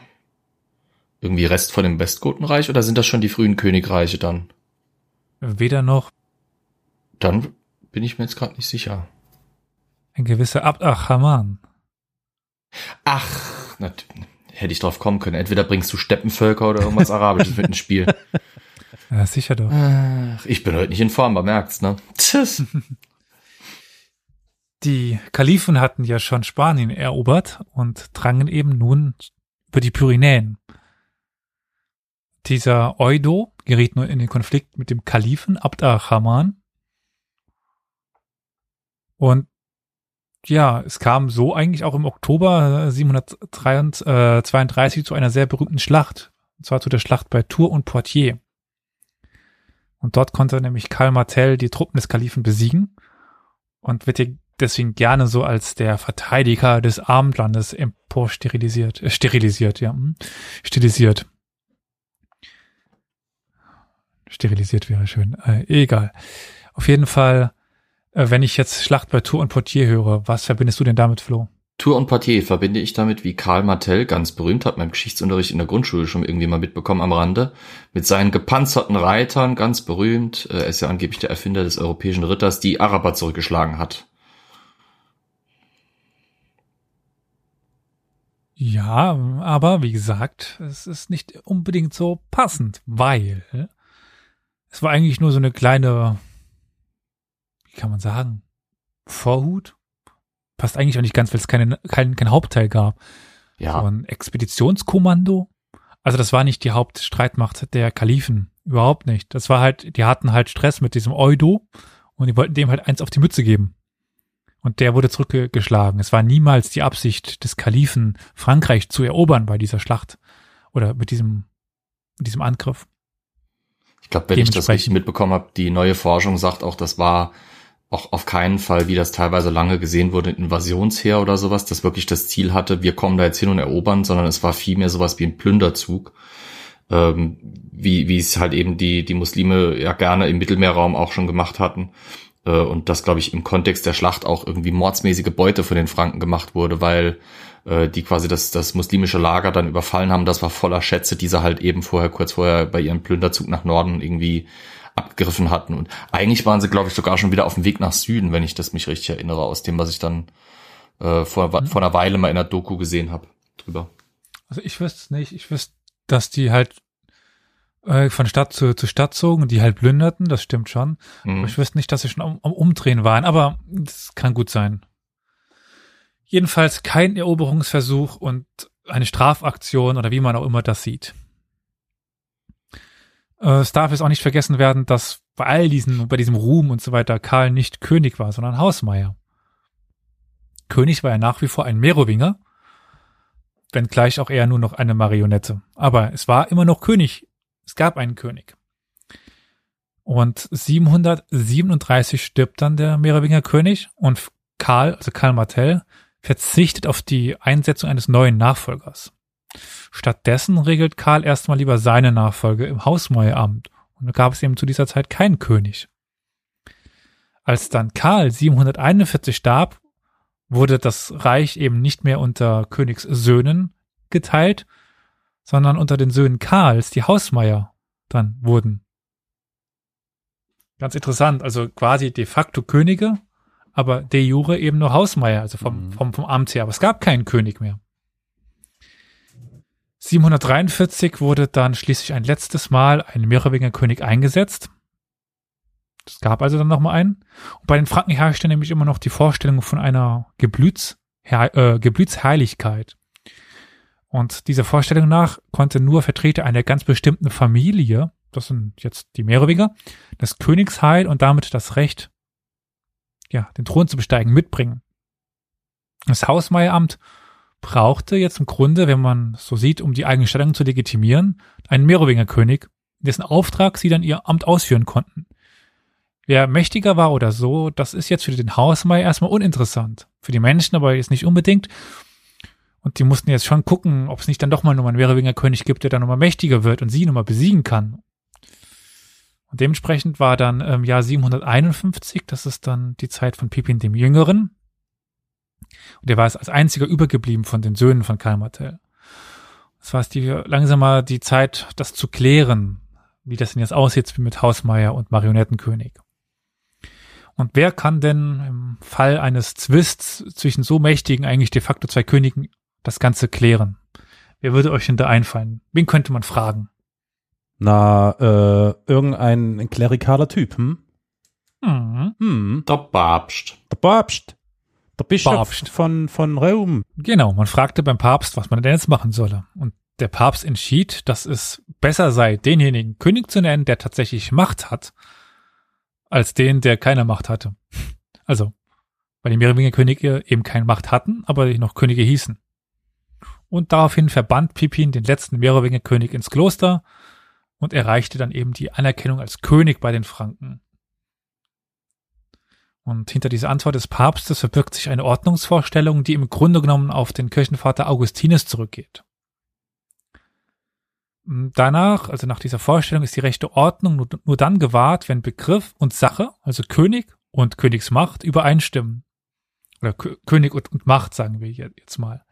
irgendwie Rest von dem Westgotenreich oder sind das schon die frühen Königreiche dann? Weder noch. Dann bin ich mir jetzt gerade nicht sicher. Ein gewisser Abd Achaman. Ach, na, hätte ich drauf kommen können. Entweder bringst du Steppenvölker oder irgendwas Arabisches mit ins Spiel. Ja, sicher doch. Ach, ich bin heute nicht in Form, man merkt's, ne? Tschüss. Die Kalifen hatten ja schon Spanien erobert und drangen eben nun über die Pyrenäen. Dieser Eudo geriet nun in den Konflikt mit dem Kalifen Abd al-Haman. Und ja, es kam so eigentlich auch im Oktober 732 zu einer sehr berühmten Schlacht. Und zwar zu der Schlacht bei Tours und Poitiers. Und dort konnte nämlich Karl Martell die Truppen des Kalifen besiegen und wird hier deswegen gerne so als der Verteidiger des Abendlandes emporsterilisiert, äh, sterilisiert, ja, hm, stilisiert. Sterilisiert wäre schön, äh, egal. Auf jeden Fall, äh, wenn ich jetzt Schlacht bei Tour und Portier höre, was verbindest du denn damit, Flo? Tour und Portier verbinde ich damit, wie Karl Martell, ganz berühmt, hat mein Geschichtsunterricht in der Grundschule schon irgendwie mal mitbekommen am Rande, mit seinen gepanzerten Reitern, ganz berühmt, äh, er ist ja angeblich der Erfinder des europäischen Ritters, die Araber zurückgeschlagen hat. Ja, aber wie gesagt, es ist nicht unbedingt so passend, weil es war eigentlich nur so eine kleine, wie kann man sagen, Vorhut passt eigentlich auch nicht ganz, weil es keine, kein, kein Hauptteil gab. Ja. So ein Expeditionskommando. Also das war nicht die Hauptstreitmacht der Kalifen. Überhaupt nicht. Das war halt, die hatten halt Stress mit diesem Eudo und die wollten dem halt eins auf die Mütze geben. Und der wurde zurückgeschlagen. Es war niemals die Absicht des Kalifen, Frankreich zu erobern bei dieser Schlacht oder mit diesem, mit diesem Angriff. Ich glaube, wenn ich das richtig mitbekommen habe, die neue Forschung sagt auch, das war auch auf keinen Fall, wie das teilweise lange gesehen wurde, Invasionsheer oder sowas, das wirklich das Ziel hatte, wir kommen da jetzt hin und erobern, sondern es war vielmehr sowas wie ein Plünderzug, ähm, wie, wie es halt eben die, die Muslime ja gerne im Mittelmeerraum auch schon gemacht hatten. Äh, und das, glaube ich, im Kontext der Schlacht auch irgendwie mordsmäßige Beute von den Franken gemacht wurde, weil äh, die quasi das, das muslimische Lager dann überfallen haben. Das war voller Schätze, die sie halt eben vorher, kurz vorher bei ihrem Plünderzug nach Norden irgendwie abgegriffen hatten. Und eigentlich waren sie, glaube ich, sogar schon wieder auf dem Weg nach Süden, wenn ich das mich richtig erinnere, aus dem, was ich dann äh, vor, mhm. vor einer Weile mal in der Doku gesehen habe drüber. Also ich wüsste es nicht. Ich wüsste, dass die halt äh, von Stadt zu, zu Stadt zogen, die halt plünderten, das stimmt schon. Mhm. Aber ich wüsste nicht, dass sie schon am, am Umdrehen waren, aber das kann gut sein. Jedenfalls kein Eroberungsversuch und eine Strafaktion oder wie man auch immer das sieht. Äh, es darf jetzt auch nicht vergessen werden, dass bei all diesen, bei diesem Ruhm und so weiter Karl nicht König war, sondern Hausmeier. König war er nach wie vor ein Merowinger wenngleich auch eher nur noch eine Marionette. Aber es war immer noch König. Es gab einen König. Und 737 stirbt dann der Merowinger König und Karl, also Karl Martell, verzichtet auf die Einsetzung eines neuen Nachfolgers. Stattdessen regelt Karl erstmal lieber seine Nachfolge im Hausmeieramt und da gab es eben zu dieser Zeit keinen König. Als dann Karl 741 starb, wurde das Reich eben nicht mehr unter Königssöhnen geteilt, sondern unter den Söhnen Karls, die Hausmeier, dann wurden. Ganz interessant, also quasi de facto Könige, aber de jure eben nur Hausmeier, also vom, mhm. vom, vom Amt her. Aber es gab keinen König mehr. 743 wurde dann schließlich ein letztes Mal ein Merowinger König eingesetzt. Es gab also dann nochmal einen. Und bei den Franken herrschte nämlich immer noch die Vorstellung von einer Geblüts, äh, Geblütsheiligkeit. Und dieser Vorstellung nach konnte nur Vertreter einer ganz bestimmten Familie, das sind jetzt die Merowinger, das Königsheil und damit das Recht, ja, den Thron zu besteigen, mitbringen. Das Hausmeieramt brauchte jetzt im Grunde, wenn man so sieht, um die eigene Stellung zu legitimieren, einen Merowinger König, dessen Auftrag sie dann ihr Amt ausführen konnten. Wer mächtiger war oder so, das ist jetzt für den Hausmeier erstmal uninteressant. Für die Menschen aber jetzt nicht unbedingt. Und die mussten jetzt schon gucken, ob es nicht dann doch mal nochmal einen Merowinger König gibt, der dann nochmal mächtiger wird und sie nochmal besiegen kann. Und dementsprechend war dann im ähm, Jahr 751, das ist dann die Zeit von Pippin dem Jüngeren. Und der war als einziger übergeblieben von den Söhnen von Karl Martell. Das war es die, langsam mal die Zeit, das zu klären, wie das denn jetzt aussieht mit Hausmeier und Marionettenkönig. Und wer kann denn im Fall eines Zwists zwischen so mächtigen, eigentlich de facto zwei Königen, das Ganze klären? Wer würde euch denn da einfallen? Wen könnte man fragen? Na, äh, irgendein klerikaler Typ, hm? Mhm. Hm. Der Papst. Der Papst. Der Bischof Papst. von, von Rom. Genau, man fragte beim Papst, was man denn jetzt machen solle. Und der Papst entschied, dass es besser sei, denjenigen König zu nennen, der tatsächlich Macht hat, als den, der keine Macht hatte. Also, weil die Merowinger Könige eben keine Macht hatten, aber die noch Könige hießen. Und daraufhin verband Pippin den letzten Merowinger König ins Kloster und erreichte dann eben die Anerkennung als König bei den Franken. Und hinter dieser Antwort des Papstes verbirgt sich eine Ordnungsvorstellung, die im Grunde genommen auf den Kirchenvater Augustinus zurückgeht. Danach, also nach dieser Vorstellung, ist die rechte Ordnung nur, nur dann gewahrt, wenn Begriff und Sache, also König und Königsmacht, übereinstimmen. Oder K König und, und Macht, sagen wir jetzt mal.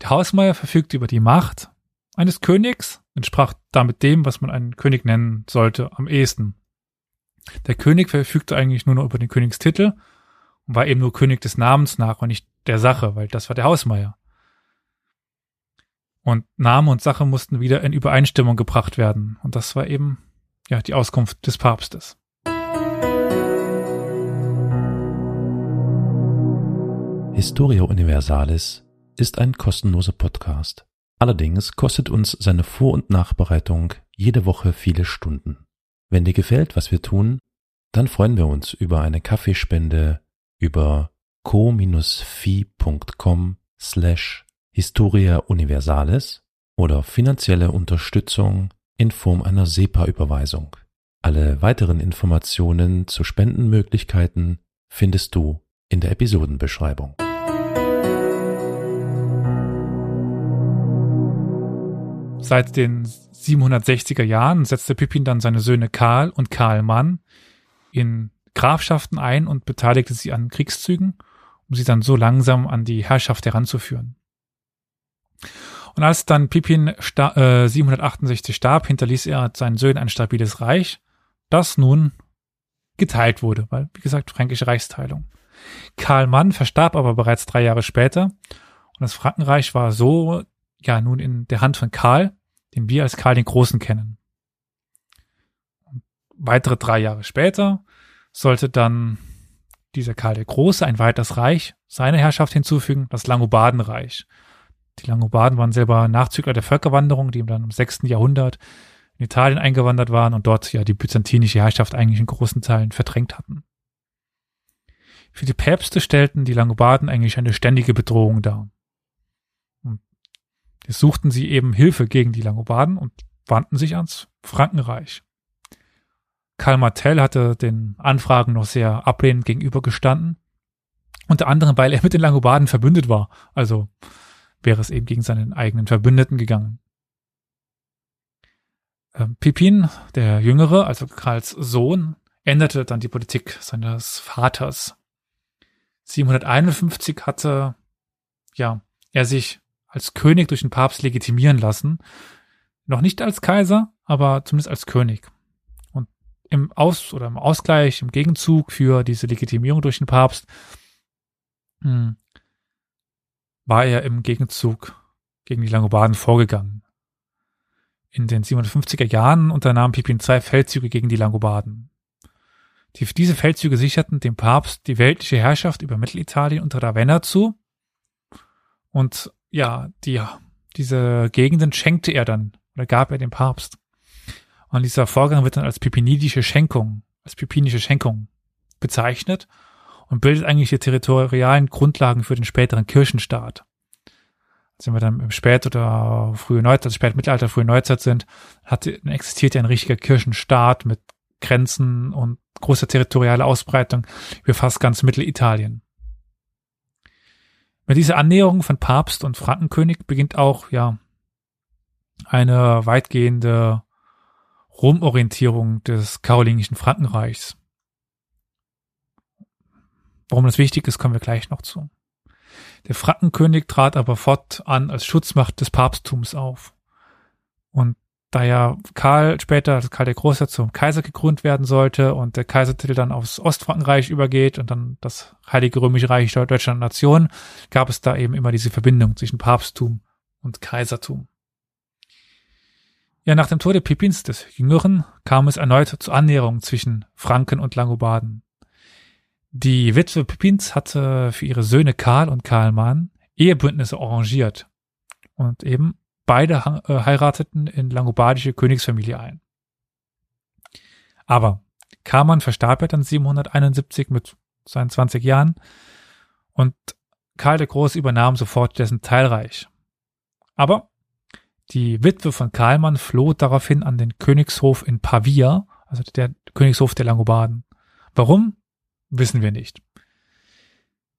Der Hausmeier verfügt über die Macht eines Königs, entsprach damit dem, was man einen König nennen sollte, am ehesten. Der König verfügte eigentlich nur noch über den Königstitel und war eben nur König des Namens nach und nicht der Sache, weil das war der Hausmeier. Und Name und Sache mussten wieder in Übereinstimmung gebracht werden. Und das war eben, ja, die Auskunft des Papstes. Historia Universalis ist ein kostenloser Podcast. Allerdings kostet uns seine Vor- und Nachbereitung jede Woche viele Stunden. Wenn dir gefällt, was wir tun, dann freuen wir uns über eine Kaffeespende über co-fi.com slash Historia Universalis oder finanzielle Unterstützung in Form einer SEPA-Überweisung. Alle weiteren Informationen zu Spendenmöglichkeiten findest du in der Episodenbeschreibung. Seit den 760er Jahren setzte Pippin dann seine Söhne Karl und Karl Mann in Grafschaften ein und beteiligte sie an Kriegszügen, um sie dann so langsam an die Herrschaft heranzuführen. Und als dann Pippin sta äh, 768 starb, hinterließ er seinen Söhnen ein stabiles Reich, das nun geteilt wurde, weil, wie gesagt, fränkische Reichsteilung. Karl Mann verstarb aber bereits drei Jahre später und das Frankenreich war so, ja, nun in der Hand von Karl, den wir als Karl den Großen kennen. Und weitere drei Jahre später sollte dann dieser Karl der Große ein weiteres Reich seine Herrschaft hinzufügen, das Langobardenreich. Die Langobarden waren selber Nachzügler der Völkerwanderung, die dann im sechsten Jahrhundert in Italien eingewandert waren und dort ja die byzantinische Herrschaft eigentlich in großen Teilen verdrängt hatten. Für die Päpste stellten die Langobarden eigentlich eine ständige Bedrohung dar. Jetzt suchten sie eben Hilfe gegen die Langobarden und wandten sich ans Frankenreich. Karl Martell hatte den Anfragen noch sehr ablehnend gegenübergestanden. Unter anderem, weil er mit den Langobarden verbündet war. Also wäre es eben gegen seinen eigenen Verbündeten gegangen. Ähm, Pipin, der Jüngere, also Karls Sohn, änderte dann die Politik seines Vaters. 751 hatte, ja, er sich als König durch den Papst legitimieren lassen. Noch nicht als Kaiser, aber zumindest als König. Und im Aus- oder im Ausgleich, im Gegenzug für diese Legitimierung durch den Papst, hm, war er im Gegenzug gegen die Langobarden vorgegangen. In den 750er Jahren unternahm Pipin zwei Feldzüge gegen die Langobarden. Die, diese Feldzüge sicherten dem Papst die weltliche Herrschaft über Mittelitalien und Ravenna zu. Und ja, die, diese Gegenden schenkte er dann oder gab er dem Papst. Und dieser Vorgang wird dann als pipinidische Schenkung, als pipinische Schenkung bezeichnet und bildet eigentlich die territorialen Grundlagen für den späteren Kirchenstaat. Wenn wir dann im Spät- oder frühe Neuzeit, also Spätmittelalter, frühe Neuzeit sind, hat, existiert ja ein richtiger Kirchenstaat mit Grenzen und großer territoriale Ausbreitung über fast ganz Mittelitalien. Mit dieser Annäherung von Papst und Frankenkönig beginnt auch, ja, eine weitgehende Romorientierung des karolingischen Frankenreichs. Warum das wichtig ist, kommen wir gleich noch zu. Der Frankenkönig trat aber fortan als Schutzmacht des Papsttums auf. Und da ja Karl später, also Karl der Große, zum Kaiser gekrönt werden sollte und der Kaisertitel dann aufs Ostfrankenreich übergeht und dann das Heilige Römische Reich Deutschland Nation, gab es da eben immer diese Verbindung zwischen Papsttum und Kaisertum. Ja, nach dem Tode Pippins des Jüngeren kam es erneut zur Annäherung zwischen Franken und Langobarden. Die Witwe Pippins hatte für ihre Söhne Karl und Karlmann Ehebündnisse arrangiert und eben beide äh, heirateten in langobardische Königsfamilie ein. Aber Karlmann verstarb ja dann 771 mit seinen 20 Jahren und Karl der Große übernahm sofort dessen Teilreich. Aber die Witwe von Karlmann floh daraufhin an den Königshof in Pavia, also der Königshof der Langobarden. Warum? Wissen wir nicht.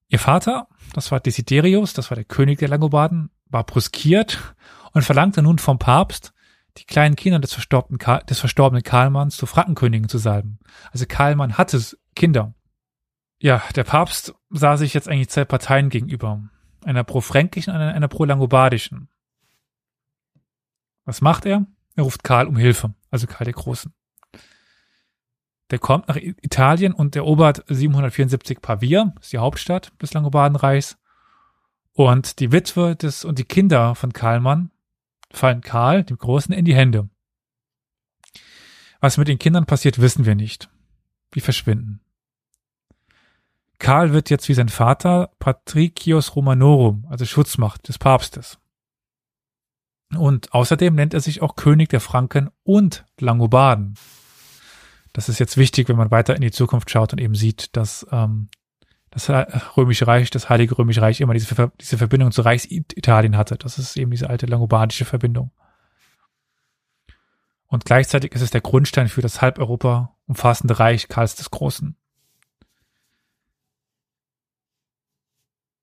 Ihr Vater, das war Desiderius, das war der König der Langobarden, war bruskiert und verlangte nun vom Papst, die kleinen Kinder des verstorbenen, Karl, des verstorbenen Karlmanns zu Frankenkönigen zu salben. Also Karlmann hatte Kinder. Ja, der Papst sah sich jetzt eigentlich zwei Parteien gegenüber. Einer pro-fränkischen und einer pro-langobardischen. Was macht er? Er ruft Karl um Hilfe, also Karl der Großen. Der kommt nach Italien und erobert 774 Pavia, ist die Hauptstadt des Langobardenreichs. Und die Witwe des und die Kinder von Karlmann fallen Karl, dem Großen, in die Hände. Was mit den Kindern passiert, wissen wir nicht. Die verschwinden. Karl wird jetzt wie sein Vater Patricius Romanorum, also Schutzmacht des Papstes. Und außerdem nennt er sich auch König der Franken und Langobarden. Das ist jetzt wichtig, wenn man weiter in die Zukunft schaut und eben sieht, dass ähm, das Römische Reich, das Heilige Römische Reich immer diese, diese Verbindung zu Reichsitalien hatte. Das ist eben diese alte langobardische Verbindung. Und gleichzeitig ist es der Grundstein für das halb Europa umfassende Reich Karls des Großen.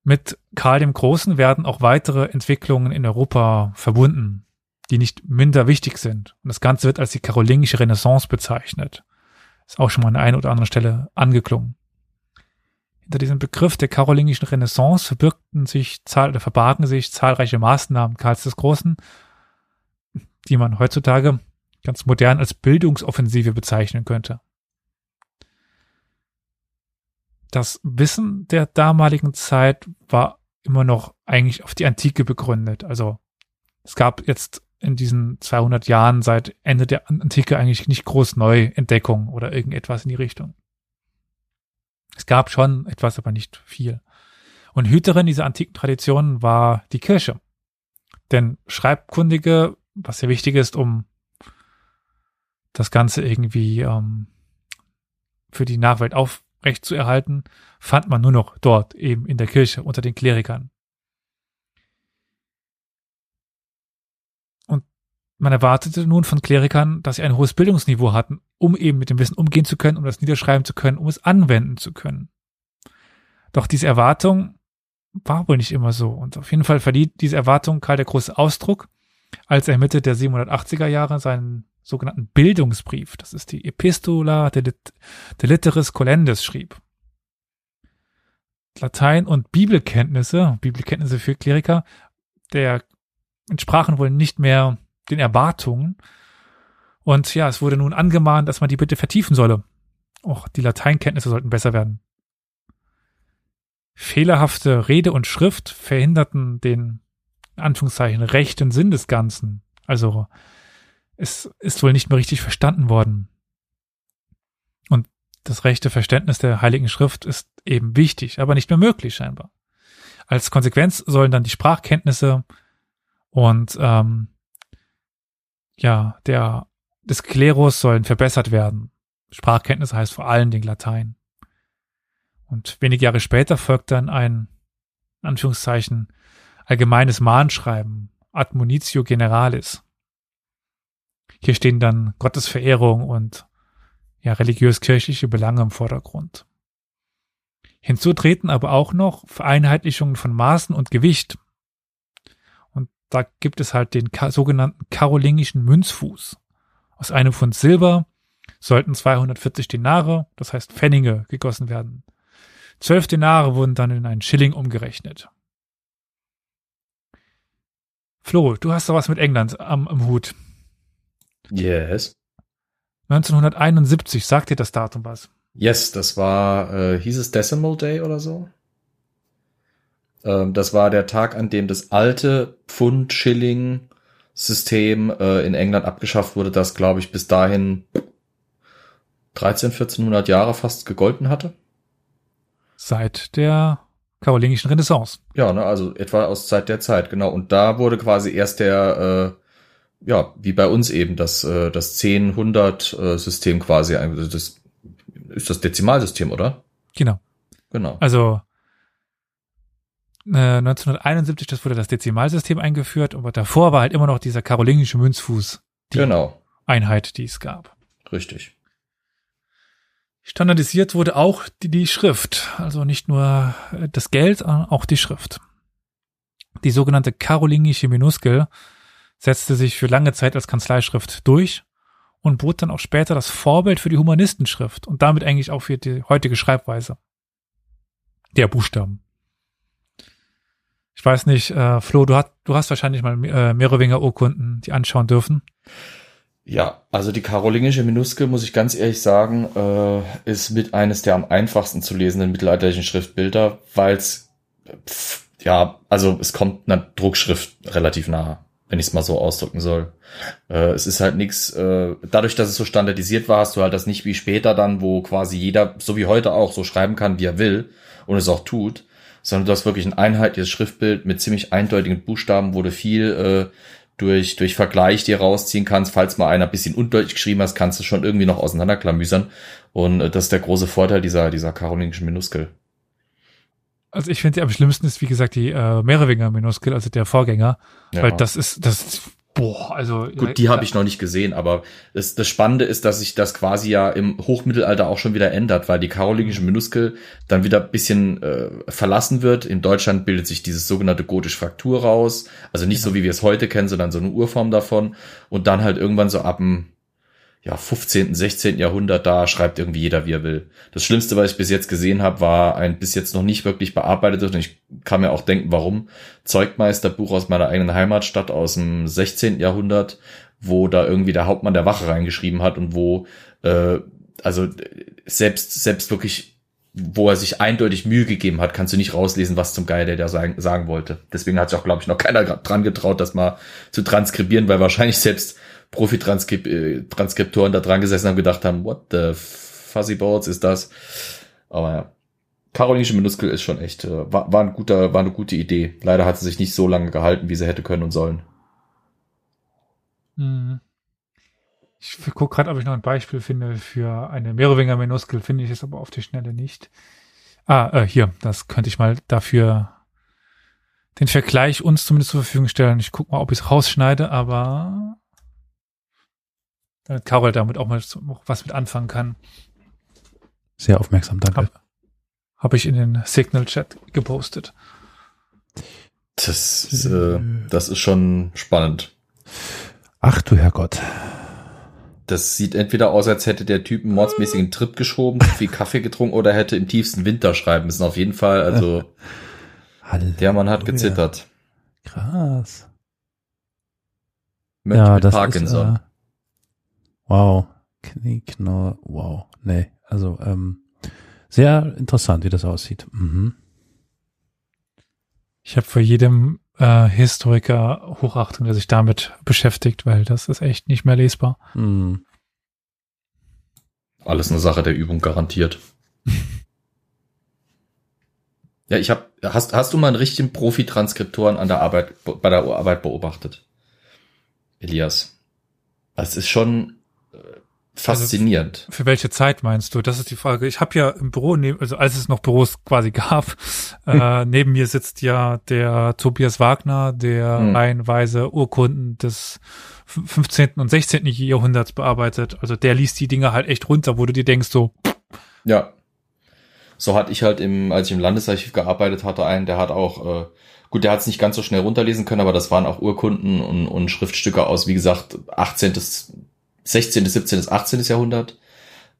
Mit Karl dem Großen werden auch weitere Entwicklungen in Europa verbunden, die nicht minder wichtig sind. Und das Ganze wird als die karolingische Renaissance bezeichnet. Ist auch schon mal an einer oder anderen Stelle angeklungen. Hinter diesem Begriff der karolingischen Renaissance verbirgten sich zahl oder verbargen sich zahlreiche Maßnahmen Karls des Großen, die man heutzutage ganz modern als Bildungsoffensive bezeichnen könnte. Das Wissen der damaligen Zeit war immer noch eigentlich auf die Antike begründet. Also es gab jetzt in diesen 200 Jahren seit Ende der Antike eigentlich nicht groß Neuentdeckungen oder irgendetwas in die Richtung. Es gab schon etwas, aber nicht viel. Und Hüterin dieser antiken Traditionen war die Kirche. Denn Schreibkundige, was sehr wichtig ist, um das Ganze irgendwie ähm, für die Nachwelt aufrecht zu erhalten, fand man nur noch dort, eben in der Kirche, unter den Klerikern. Man erwartete nun von Klerikern, dass sie ein hohes Bildungsniveau hatten, um eben mit dem Wissen umgehen zu können, um das niederschreiben zu können, um es anwenden zu können. Doch diese Erwartung war wohl nicht immer so. Und auf jeden Fall verdient diese Erwartung Karl der Große Ausdruck, als er Mitte der 780er Jahre seinen sogenannten Bildungsbrief, das ist die Epistola de, de Litteris Colendis, schrieb. Latein und Bibelkenntnisse, Bibelkenntnisse für Kleriker, der entsprachen wohl nicht mehr den Erwartungen. Und ja, es wurde nun angemahnt, dass man die bitte vertiefen solle. Auch die Lateinkenntnisse sollten besser werden. Fehlerhafte Rede und Schrift verhinderten den, in Anführungszeichen, rechten Sinn des Ganzen. Also, es ist wohl nicht mehr richtig verstanden worden. Und das rechte Verständnis der Heiligen Schrift ist eben wichtig, aber nicht mehr möglich scheinbar. Als Konsequenz sollen dann die Sprachkenntnisse und ähm, ja, der des Klerus sollen verbessert werden. Sprachkenntnis heißt vor allen Dingen Latein. Und wenige Jahre später folgt dann ein, in Anführungszeichen, allgemeines Mahnschreiben, Admonitio Generalis. Hier stehen dann Gottesverehrung und ja, religiös-kirchliche Belange im Vordergrund. Hinzu treten aber auch noch Vereinheitlichungen von Maßen und Gewicht. Da gibt es halt den sogenannten karolingischen Münzfuß. Aus einem Pfund Silber sollten 240 Denare, das heißt Pfennige, gegossen werden. Zwölf Denare wurden dann in einen Schilling umgerechnet. Flo, du hast da was mit England am, am Hut. Yes. 1971, sagt dir das Datum was? Yes, das war, äh, hieß es Decimal Day oder so? Ähm, das war der Tag, an dem das alte Pfund-Schilling-System äh, in England abgeschafft wurde, das, glaube ich, bis dahin 13, 1400 Jahre fast gegolten hatte. Seit der karolingischen Renaissance. Ja, ne, also etwa aus Zeit der Zeit, genau. Und da wurde quasi erst der, äh, ja, wie bei uns eben, das, äh, das 10-100-System äh, quasi, also das ist das Dezimalsystem, oder? Genau. Genau. Also äh, 1971, das wurde das Dezimalsystem eingeführt, aber davor war halt immer noch dieser karolingische Münzfuß die genau. Einheit, die es gab. Richtig. Standardisiert wurde auch die, die Schrift, also nicht nur äh, das Geld, sondern auch die Schrift. Die sogenannte karolingische Minuskel setzte sich für lange Zeit als Kanzleischrift durch und bot dann auch später das Vorbild für die Humanistenschrift und damit eigentlich auch für die heutige Schreibweise der Buchstaben. Ich weiß nicht, äh, Flo, du, hast, du hast wahrscheinlich mal äh, Merowinger Urkunden die anschauen dürfen. Ja, also die karolingische Minuskel, muss ich ganz ehrlich sagen, äh, ist mit eines der am einfachsten zu lesenden mittelalterlichen Schriftbilder, weil es, ja, also es kommt einer Druckschrift relativ nahe wenn ich es mal so ausdrücken soll. Äh, es ist halt nichts, äh, dadurch, dass es so standardisiert war, hast du halt das nicht wie später dann, wo quasi jeder, so wie heute auch, so schreiben kann, wie er will und es auch tut, sondern du hast wirklich ein einheitliches Schriftbild mit ziemlich eindeutigen Buchstaben, wo du viel äh, durch, durch Vergleich dir rausziehen kannst. Falls mal einer bisschen undeutlich geschrieben hast, kannst du schon irgendwie noch auseinanderklamüsern. Und äh, das ist der große Vorteil dieser, dieser karolingischen Minuskel. Also ich finde, am schlimmsten ist, wie gesagt, die äh, Merowinger Minuskel, also der Vorgänger, ja. weil das ist, das ist, boah, also. Gut, die ja, habe ich noch nicht gesehen, aber das, das Spannende ist, dass sich das quasi ja im Hochmittelalter auch schon wieder ändert, weil die karolingische Minuskel dann wieder bisschen äh, verlassen wird. In Deutschland bildet sich dieses sogenannte gotische Fraktur raus, also nicht ja. so wie wir es heute kennen, sondern so eine Urform davon und dann halt irgendwann so ab dem ja, 15., 16. Jahrhundert, da schreibt irgendwie jeder, wie er will. Das Schlimmste, was ich bis jetzt gesehen habe, war ein bis jetzt noch nicht wirklich bearbeitetes, und ich kann mir auch denken, warum, Zeugmeisterbuch aus meiner eigenen Heimatstadt aus dem 16. Jahrhundert, wo da irgendwie der Hauptmann der Wache reingeschrieben hat und wo, äh, also selbst, selbst wirklich wo er sich eindeutig Mühe gegeben hat, kannst du nicht rauslesen, was zum Geier der da sagen, sagen wollte. Deswegen hat sich auch, glaube ich, noch keiner dran getraut, das mal zu transkribieren, weil wahrscheinlich selbst Profi-Transkriptoren da dran gesessen haben, gedacht haben, what the fuzzy boards ist das? Aber ja. Karolingische Minuskel ist schon echt, äh, war, war, ein guter, war eine gute Idee. Leider hat sie sich nicht so lange gehalten, wie sie hätte können und sollen. Hm. Ich gucke gerade, ob ich noch ein Beispiel finde für eine Merowinger Minuskel, finde ich es aber auf die Schnelle nicht. Ah, äh, hier, das könnte ich mal dafür den Vergleich uns zumindest zur Verfügung stellen. Ich gucke mal, ob ich es rausschneide, aber damit Carol damit auch mal was mit anfangen kann. Sehr aufmerksam, danke. Habe hab ich in den Signal-Chat gepostet. Das, ist, äh, das ist schon spannend. Ach du Herrgott. Das sieht entweder aus, als hätte der Typ einen mordsmäßigen Trip geschoben, viel Kaffee getrunken oder hätte im tiefsten Winter schreiben müssen. Auf jeden Fall, also der Mann hat gezittert. Krass. Mensch ja, das Parkinson. Ist, äh, wow. Knieknor, wow. Nee, also ähm, sehr interessant, wie das aussieht. Mhm. Ich habe vor jedem äh, Historiker Hochachtung, der sich damit beschäftigt, weil das ist echt nicht mehr lesbar. Mhm. Alles eine Sache der Übung garantiert. ja, ich habe hast hast du mal einen richtigen Profi-Transkriptoren an der Arbeit bei der Arbeit beobachtet? Elias. Das ist schon Faszinierend. Also für welche Zeit meinst du? Das ist die Frage. Ich habe ja im Büro, also als es noch Büros quasi gab, äh, neben mir sitzt ja der Tobias Wagner, der hm. reihenweise Urkunden des 15. und 16. Jahrhunderts bearbeitet. Also der liest die Dinge halt echt runter, wo du dir denkst so. Ja. So hatte ich halt im, als ich im Landesarchiv gearbeitet hatte, einen, der hat auch, äh, gut, der hat es nicht ganz so schnell runterlesen können, aber das waren auch Urkunden und, und Schriftstücke aus, wie gesagt, 18. 16., 17., 18. Jahrhundert,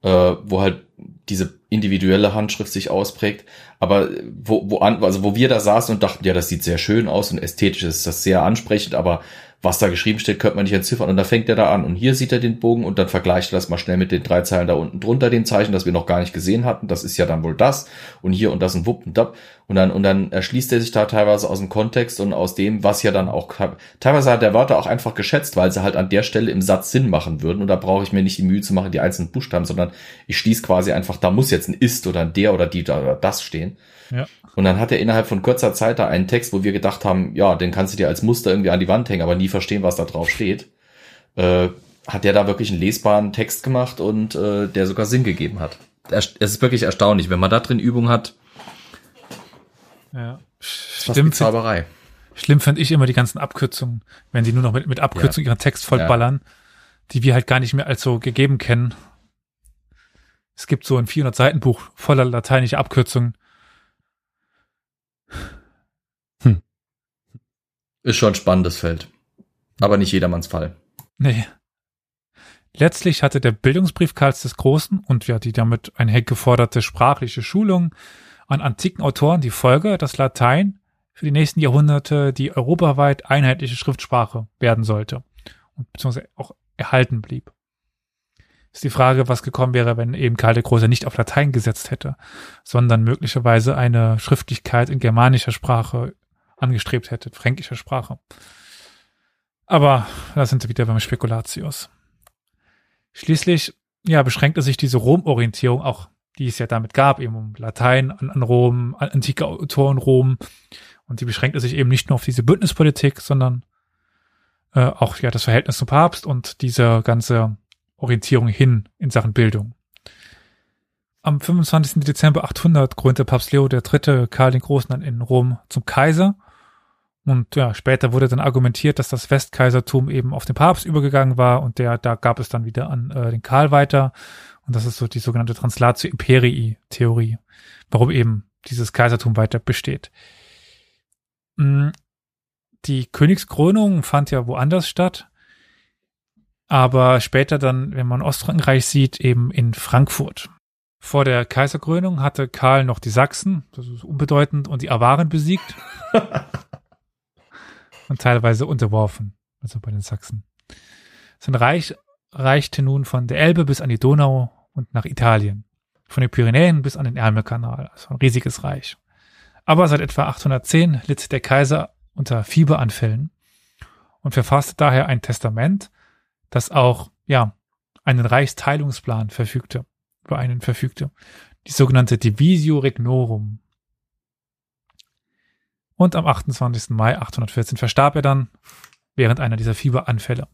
äh, wo halt diese individuelle Handschrift sich ausprägt. Aber wo, wo, an, also wo wir da saßen und dachten, ja, das sieht sehr schön aus und ästhetisch ist das sehr ansprechend, aber was da geschrieben steht, könnte man nicht entziffern. Und da fängt er da an. Und hier sieht er den Bogen und dann vergleicht er das mal schnell mit den drei Zeilen da unten drunter, den Zeichen, das wir noch gar nicht gesehen hatten. Das ist ja dann wohl das. Und hier und das und wupp und dab. Und dann, und dann erschließt er sich da teilweise aus dem Kontext und aus dem, was ja dann auch, teilweise hat der Wörter auch einfach geschätzt, weil sie halt an der Stelle im Satz Sinn machen würden. Und da brauche ich mir nicht die Mühe zu machen, die einzelnen Buchstaben, sondern ich schließe quasi einfach, da muss jetzt ein ist oder ein der oder die oder das stehen. Ja. Und dann hat er innerhalb von kurzer Zeit da einen Text, wo wir gedacht haben, ja, den kannst du dir als Muster irgendwie an die Wand hängen, aber nie verstehen, was da drauf steht. Äh, hat der da wirklich einen lesbaren Text gemacht und äh, der sogar Sinn gegeben hat. Es ist wirklich erstaunlich, wenn man da drin Übung hat. Ja, stimmt. Zauberei. Schlimm fand ich immer die ganzen Abkürzungen, wenn sie nur noch mit, mit Abkürzungen ja. ihren Text vollballern, ja. die wir halt gar nicht mehr als so gegeben kennen. Es gibt so ein 400 Seiten Buch voller lateinischer Abkürzungen Ist schon ein spannendes Feld. Aber nicht jedermanns Fall. Nee. Letztlich hatte der Bildungsbrief Karls des Großen und ja die damit einher geforderte sprachliche Schulung an antiken Autoren die Folge, dass Latein für die nächsten Jahrhunderte die europaweit einheitliche Schriftsprache werden sollte und beziehungsweise auch erhalten blieb. Ist die Frage, was gekommen wäre, wenn eben Karl der Große nicht auf Latein gesetzt hätte, sondern möglicherweise eine Schriftlichkeit in germanischer Sprache angestrebt hätte, fränkischer Sprache. Aber da sind wir wieder beim Spekulatius. Schließlich, ja, beschränkte sich diese Rom-Orientierung auch, die es ja damit gab, eben um Latein an, an Rom, an antike Autoren Rom. Und die beschränkte sich eben nicht nur auf diese Bündnispolitik, sondern äh, auch ja das Verhältnis zum Papst und diese ganze Orientierung hin in Sachen Bildung. Am 25. Dezember 800 krönte Papst Leo III. Karl den Großen in Rom zum Kaiser und ja, später wurde dann argumentiert, dass das Westkaisertum eben auf den Papst übergegangen war und der, da gab es dann wieder an äh, den Karl weiter. Und das ist so die sogenannte Translatio Imperii Theorie, warum eben dieses Kaisertum weiter besteht. Mm, die Königskrönung fand ja woanders statt, aber später dann, wenn man Ostfrankreich sieht, eben in Frankfurt. Vor der Kaiserkrönung hatte Karl noch die Sachsen, das ist unbedeutend, und die Awaren besiegt. und teilweise unterworfen, also bei den Sachsen. Sein Reich reichte nun von der Elbe bis an die Donau und nach Italien, von den Pyrenäen bis an den Ärmelkanal, also ein riesiges Reich. Aber seit etwa 810 litt der Kaiser unter Fieberanfällen und verfasste daher ein Testament, das auch, ja, einen Reichsteilungsplan verfügte, über einen verfügte, die sogenannte Divisio Regnorum. Und am 28. Mai 814 verstarb er dann während einer dieser Fieberanfälle.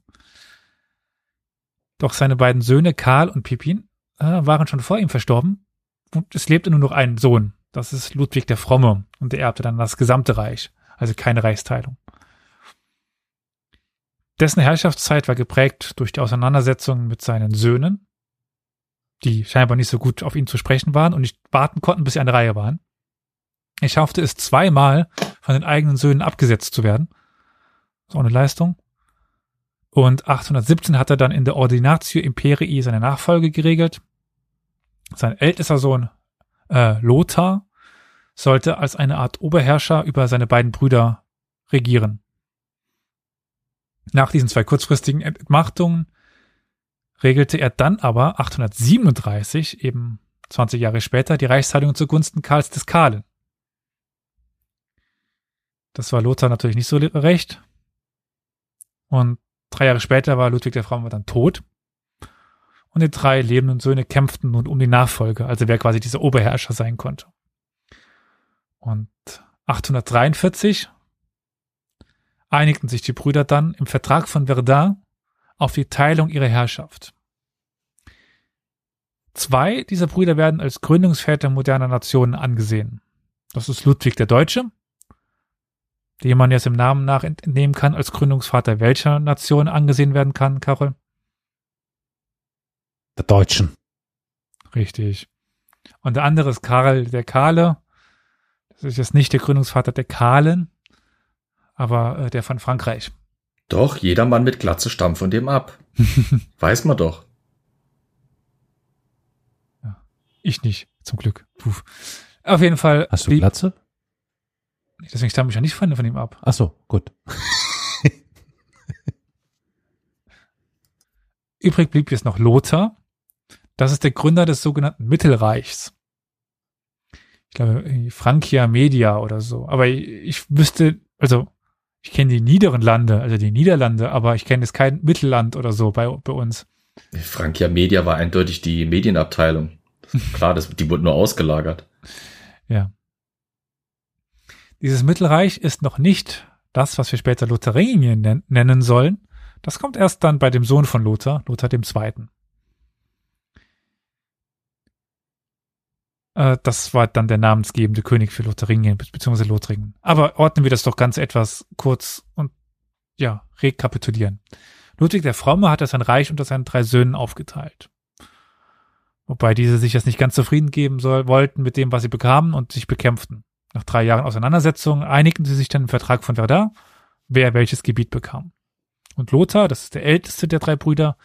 Doch seine beiden Söhne Karl und Pippin äh, waren schon vor ihm verstorben und es lebte nur noch ein Sohn. Das ist Ludwig der Fromme und er erbte dann das gesamte Reich, also keine Reichsteilung. Dessen Herrschaftszeit war geprägt durch die Auseinandersetzungen mit seinen Söhnen, die scheinbar nicht so gut auf ihn zu sprechen waren und nicht warten konnten, bis sie an der Reihe waren. Er schaffte es zweimal, von den eigenen Söhnen abgesetzt zu werden. So eine Leistung. Und 817 hat er dann in der Ordinatio Imperii seine Nachfolge geregelt. Sein ältester Sohn äh, Lothar sollte als eine Art Oberherrscher über seine beiden Brüder regieren. Nach diesen zwei kurzfristigen Entmachtungen regelte er dann aber 837, eben 20 Jahre später, die Reichsteilung zugunsten Karls des Kahlen. Das war Lothar natürlich nicht so recht. Und drei Jahre später war Ludwig der Frau dann tot. Und die drei lebenden Söhne kämpften nun um die Nachfolge, also wer quasi dieser Oberherrscher sein konnte. Und 843 einigten sich die Brüder dann im Vertrag von Verdun auf die Teilung ihrer Herrschaft. Zwei dieser Brüder werden als Gründungsväter moderner Nationen angesehen. Das ist Ludwig der Deutsche den man jetzt im Namen nach entnehmen kann, als Gründungsvater welcher Nation angesehen werden kann, Karol? Der Deutschen. Richtig. Und der andere ist Karl der Kahle. Das ist jetzt nicht der Gründungsvater der Kahlen, aber äh, der von Frankreich. Doch, jeder Mann mit Glatze stammt von dem ab. Weiß man doch. Ja, ich nicht, zum Glück. Puh. Auf jeden Fall. Hast du Glatze? Deswegen stamme ich ja nicht von, von ihm ab. Ach so, gut. Übrig blieb jetzt noch Lothar. Das ist der Gründer des sogenannten Mittelreichs. Ich glaube, Francia Media oder so. Aber ich, ich wüsste, also ich kenne die niederen Lande, also die Niederlande, aber ich kenne jetzt kein Mittelland oder so bei, bei uns. Francia Media war eindeutig die Medienabteilung. Klar, das, die wurde nur ausgelagert. Ja. Dieses Mittelreich ist noch nicht das, was wir später Lotharingien nennen sollen. Das kommt erst dann bei dem Sohn von Lothar, Lothar. Äh, das war dann der namensgebende König für Lotharingien, beziehungsweise Lothringen. Aber ordnen wir das doch ganz etwas kurz und ja, rekapitulieren. Ludwig der Fromme hat sein Reich unter seinen drei Söhnen aufgeteilt. Wobei diese sich jetzt nicht ganz zufrieden geben soll, wollten mit dem, was sie bekamen und sich bekämpften. Nach drei Jahren Auseinandersetzung einigten sie sich dann im Vertrag von Verdun, wer welches Gebiet bekam. Und Lothar, das ist der älteste der drei Brüder,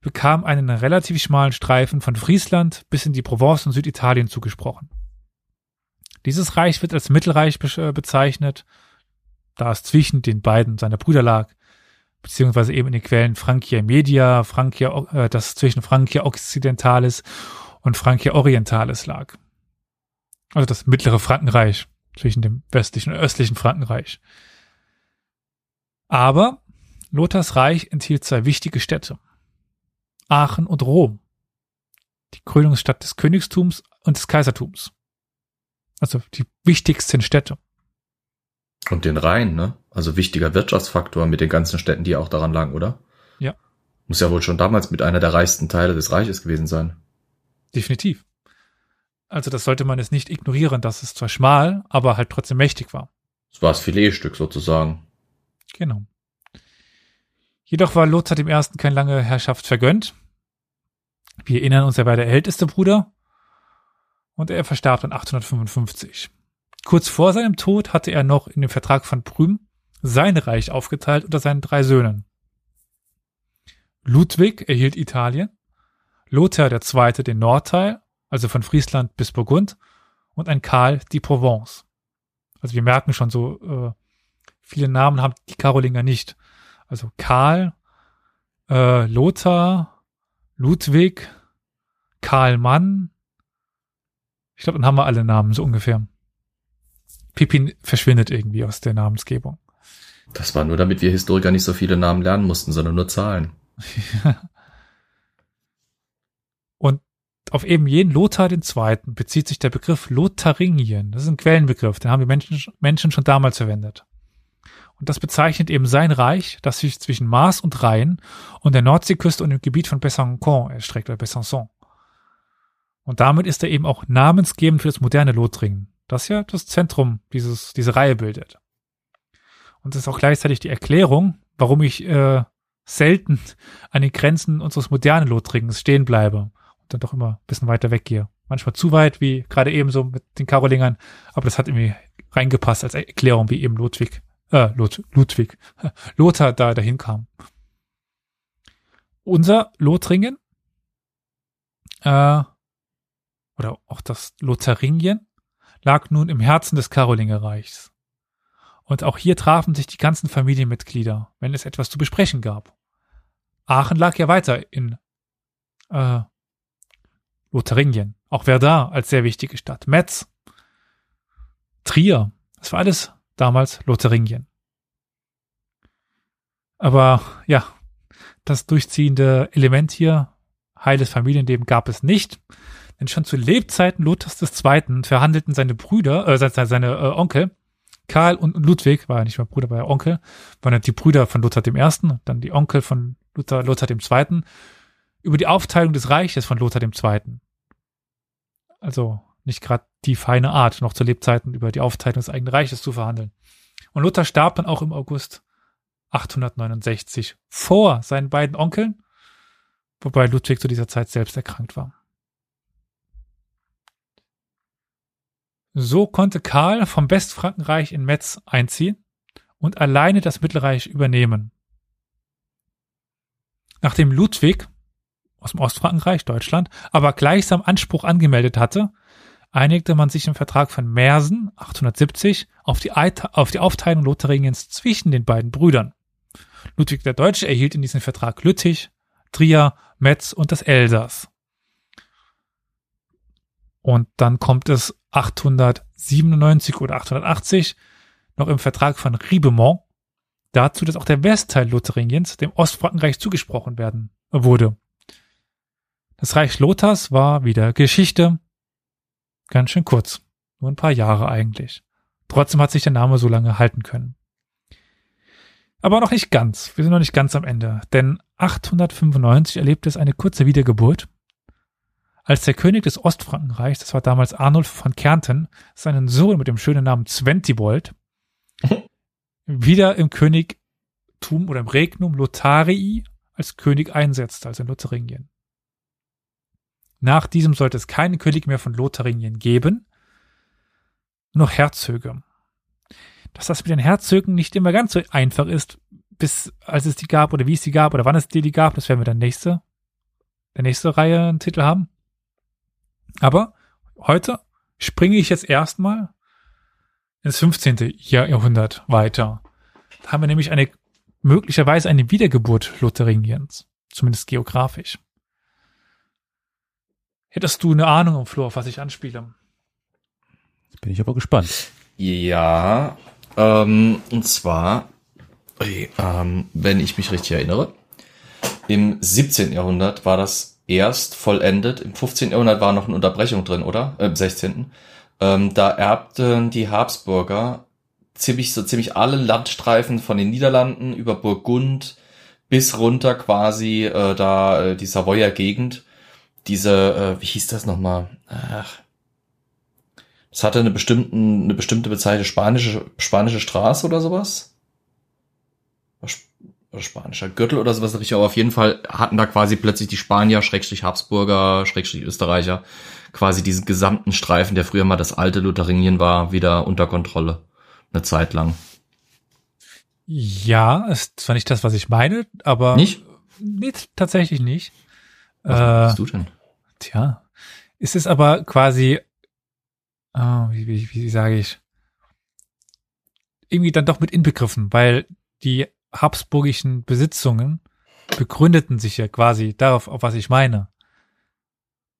bekam einen relativ schmalen Streifen von Friesland bis in die Provence und Süditalien zugesprochen. Dieses Reich wird als Mittelreich äh, bezeichnet, da es zwischen den beiden seiner Brüder lag, beziehungsweise eben in den Quellen Francia Media, Francia, äh, das zwischen Francia Occidentalis und Francia Orientalis lag. Also das mittlere Frankenreich zwischen dem westlichen und östlichen Frankenreich. Aber Lothars Reich enthielt zwei wichtige Städte. Aachen und Rom. Die Krönungsstadt des Königstums und des Kaisertums. Also die wichtigsten Städte. Und den Rhein, ne? Also wichtiger Wirtschaftsfaktor mit den ganzen Städten, die auch daran lagen, oder? Ja. Muss ja wohl schon damals mit einer der reichsten Teile des Reiches gewesen sein. Definitiv. Also das sollte man jetzt nicht ignorieren, dass es zwar schmal, aber halt trotzdem mächtig war. Es war das Filetstück sozusagen. Genau. Jedoch war Lothar dem Ersten keine lange Herrschaft vergönnt. Wir erinnern uns, er war der älteste Bruder und er verstarb dann 855. Kurz vor seinem Tod hatte er noch in dem Vertrag von Prüm sein Reich aufgeteilt unter seinen drei Söhnen. Ludwig erhielt Italien, Lothar II. den Nordteil also von Friesland bis Burgund, und ein Karl die Provence. Also wir merken schon so, äh, viele Namen haben die Karolinger nicht. Also Karl, äh, Lothar, Ludwig, Karl Mann. Ich glaube, dann haben wir alle Namen so ungefähr. Pippin verschwindet irgendwie aus der Namensgebung. Das war nur, damit wir Historiker nicht so viele Namen lernen mussten, sondern nur Zahlen. Auf eben jeden Lothar Zweiten bezieht sich der Begriff Lotharingien. Das ist ein Quellenbegriff, den haben die Menschen, Menschen schon damals verwendet. Und das bezeichnet eben sein Reich, das sich zwischen Mars und Rhein und der Nordseeküste und dem Gebiet von Besançon erstreckt, oder Besançon. Und damit ist er eben auch namensgebend für das moderne Lothringen, das ja das Zentrum dieses, diese Reihe bildet. Und es ist auch gleichzeitig die Erklärung, warum ich äh, selten an den Grenzen unseres modernen Lothringens stehen bleibe dann doch immer ein bisschen weiter weggehe. Manchmal zu weit, wie gerade eben so mit den Karolingern, aber das hat irgendwie reingepasst als Erklärung, wie eben Ludwig, äh, Lud Ludwig, Lothar da dahin kam. Unser Lothringen, äh, oder auch das Lotharingien, lag nun im Herzen des Karolingerreichs. Und auch hier trafen sich die ganzen Familienmitglieder, wenn es etwas zu besprechen gab. Aachen lag ja weiter in äh, Lotharingien. Auch Verdun als sehr wichtige Stadt. Metz, Trier, das war alles damals Lotharingien. Aber ja, das durchziehende Element hier, heiles Familienleben, gab es nicht. Denn schon zu Lebzeiten Luthers II. verhandelten seine Brüder, äh, seine, seine äh, Onkel, Karl und Ludwig, war ja nicht mehr Bruder, war ja Onkel, waren ja die Brüder von Luther I., dann die Onkel von Luther, Lothar II., über die Aufteilung des Reiches von Lothar II. Also nicht gerade die feine Art, noch zu Lebzeiten über die Aufteilung des eigenen Reiches zu verhandeln. Und Luther starb dann auch im August 869 vor seinen beiden Onkeln, wobei Ludwig zu dieser Zeit selbst erkrankt war. So konnte Karl vom Westfrankenreich in Metz einziehen und alleine das Mittelreich übernehmen. Nachdem Ludwig aus dem Ostfrankenreich, Deutschland, aber gleichsam Anspruch angemeldet hatte, einigte man sich im Vertrag von Mersen 870 auf die, auf die Aufteilung Lotharingiens zwischen den beiden Brüdern. Ludwig der Deutsche erhielt in diesem Vertrag Lüttich, Trier, Metz und das Elsass. Und dann kommt es 897 oder 880 noch im Vertrag von Ribemont dazu, dass auch der Westteil Lotharingiens dem Ostfrankenreich zugesprochen werden wurde. Das Reich Lothars war wieder Geschichte. Ganz schön kurz. Nur ein paar Jahre eigentlich. Trotzdem hat sich der Name so lange halten können. Aber noch nicht ganz. Wir sind noch nicht ganz am Ende. Denn 895 erlebte es eine kurze Wiedergeburt, als der König des Ostfrankenreichs, das war damals Arnulf von Kärnten, seinen Sohn mit dem schönen Namen Zwentibold, wieder im Königtum oder im Regnum Lotharii als König einsetzte, also in Lotharingien. Nach diesem sollte es keinen König mehr von Lotharingien geben, nur noch Herzöge. Dass das mit den Herzögen nicht immer ganz so einfach ist, bis als es die gab oder wie es die gab oder wann es die, die gab, das werden wir dann nächste, der nächste Reihe einen Titel haben. Aber heute springe ich jetzt erstmal ins 15. Jahrhundert weiter. Da haben wir nämlich eine möglicherweise eine Wiedergeburt Lotharingiens, zumindest geografisch. Hättest du eine Ahnung, Flo, auf was ich anspiele? Jetzt bin ich aber gespannt. Ja, ähm, und zwar, ähm, wenn ich mich richtig erinnere, im 17. Jahrhundert war das erst vollendet. Im 15. Jahrhundert war noch eine Unterbrechung drin, oder? Äh, Im 16. Ähm, da erbten die Habsburger ziemlich so ziemlich alle Landstreifen von den Niederlanden über Burgund bis runter quasi äh, da äh, die Savoyer Gegend diese, äh, wie hieß das nochmal? Ach. Es hatte eine bestimmten, eine bestimmte Bezeichnung, spanische, spanische Straße oder sowas. Oder spanischer Gürtel oder sowas richtig, aber auf jeden Fall hatten da quasi plötzlich die Spanier, Schrägstrich Habsburger, Schrägstrich Österreicher, quasi diesen gesamten Streifen, der früher mal das alte Lotharingien war, wieder unter Kontrolle. Eine Zeit lang. Ja, ist zwar nicht das, was ich meine, aber. Nicht? Nee, tatsächlich nicht. Was äh, du denn? Tja, ist es aber quasi, oh, wie, wie, wie sage ich, irgendwie dann doch mit inbegriffen, weil die habsburgischen Besitzungen begründeten sich ja quasi darauf, auf was ich meine.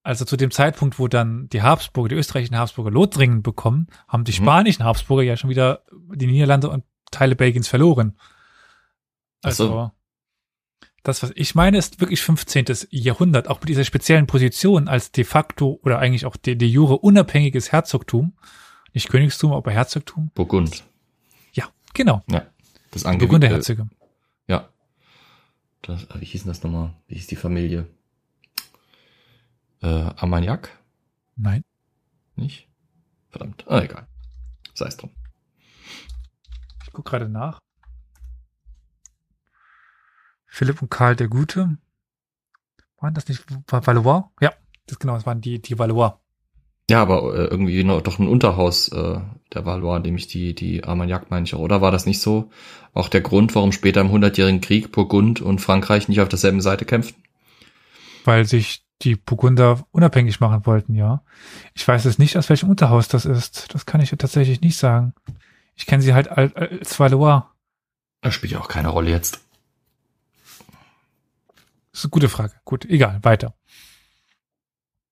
Also zu dem Zeitpunkt, wo dann die Habsburger, die österreichischen Habsburger Lothringen bekommen, haben die mhm. spanischen Habsburger ja schon wieder die Niederlande und Teile Belgiens verloren. Also, so das, was ich meine, ist wirklich 15. Jahrhundert, auch mit dieser speziellen Position als de facto oder eigentlich auch de, de jure unabhängiges Herzogtum. Nicht Königstum, aber Herzogtum. Burgund. Ja, genau. Ja, das Burgunder Herzöge. Ja. Das, wie hieß denn das nochmal? Wie hieß die Familie? Äh, Armagnac? Nein. Nicht? Verdammt. Ah, egal. Sei es drum. Ich guck gerade nach. Philipp und Karl der Gute. Waren das nicht Valois? Ja, das genau, das waren die, die Valois. Ja, aber äh, irgendwie noch, doch ein Unterhaus äh, der Valois, nämlich die, die Armagnac, meine ich auch. Oder war das nicht so? Auch der Grund, warum später im Hundertjährigen Krieg Burgund und Frankreich nicht auf derselben Seite kämpften? Weil sich die Burgunder unabhängig machen wollten, ja. Ich weiß es nicht, aus welchem Unterhaus das ist. Das kann ich tatsächlich nicht sagen. Ich kenne sie halt als, als Valois. Das spielt ja auch keine Rolle jetzt. Das ist eine gute Frage. Gut, egal, weiter.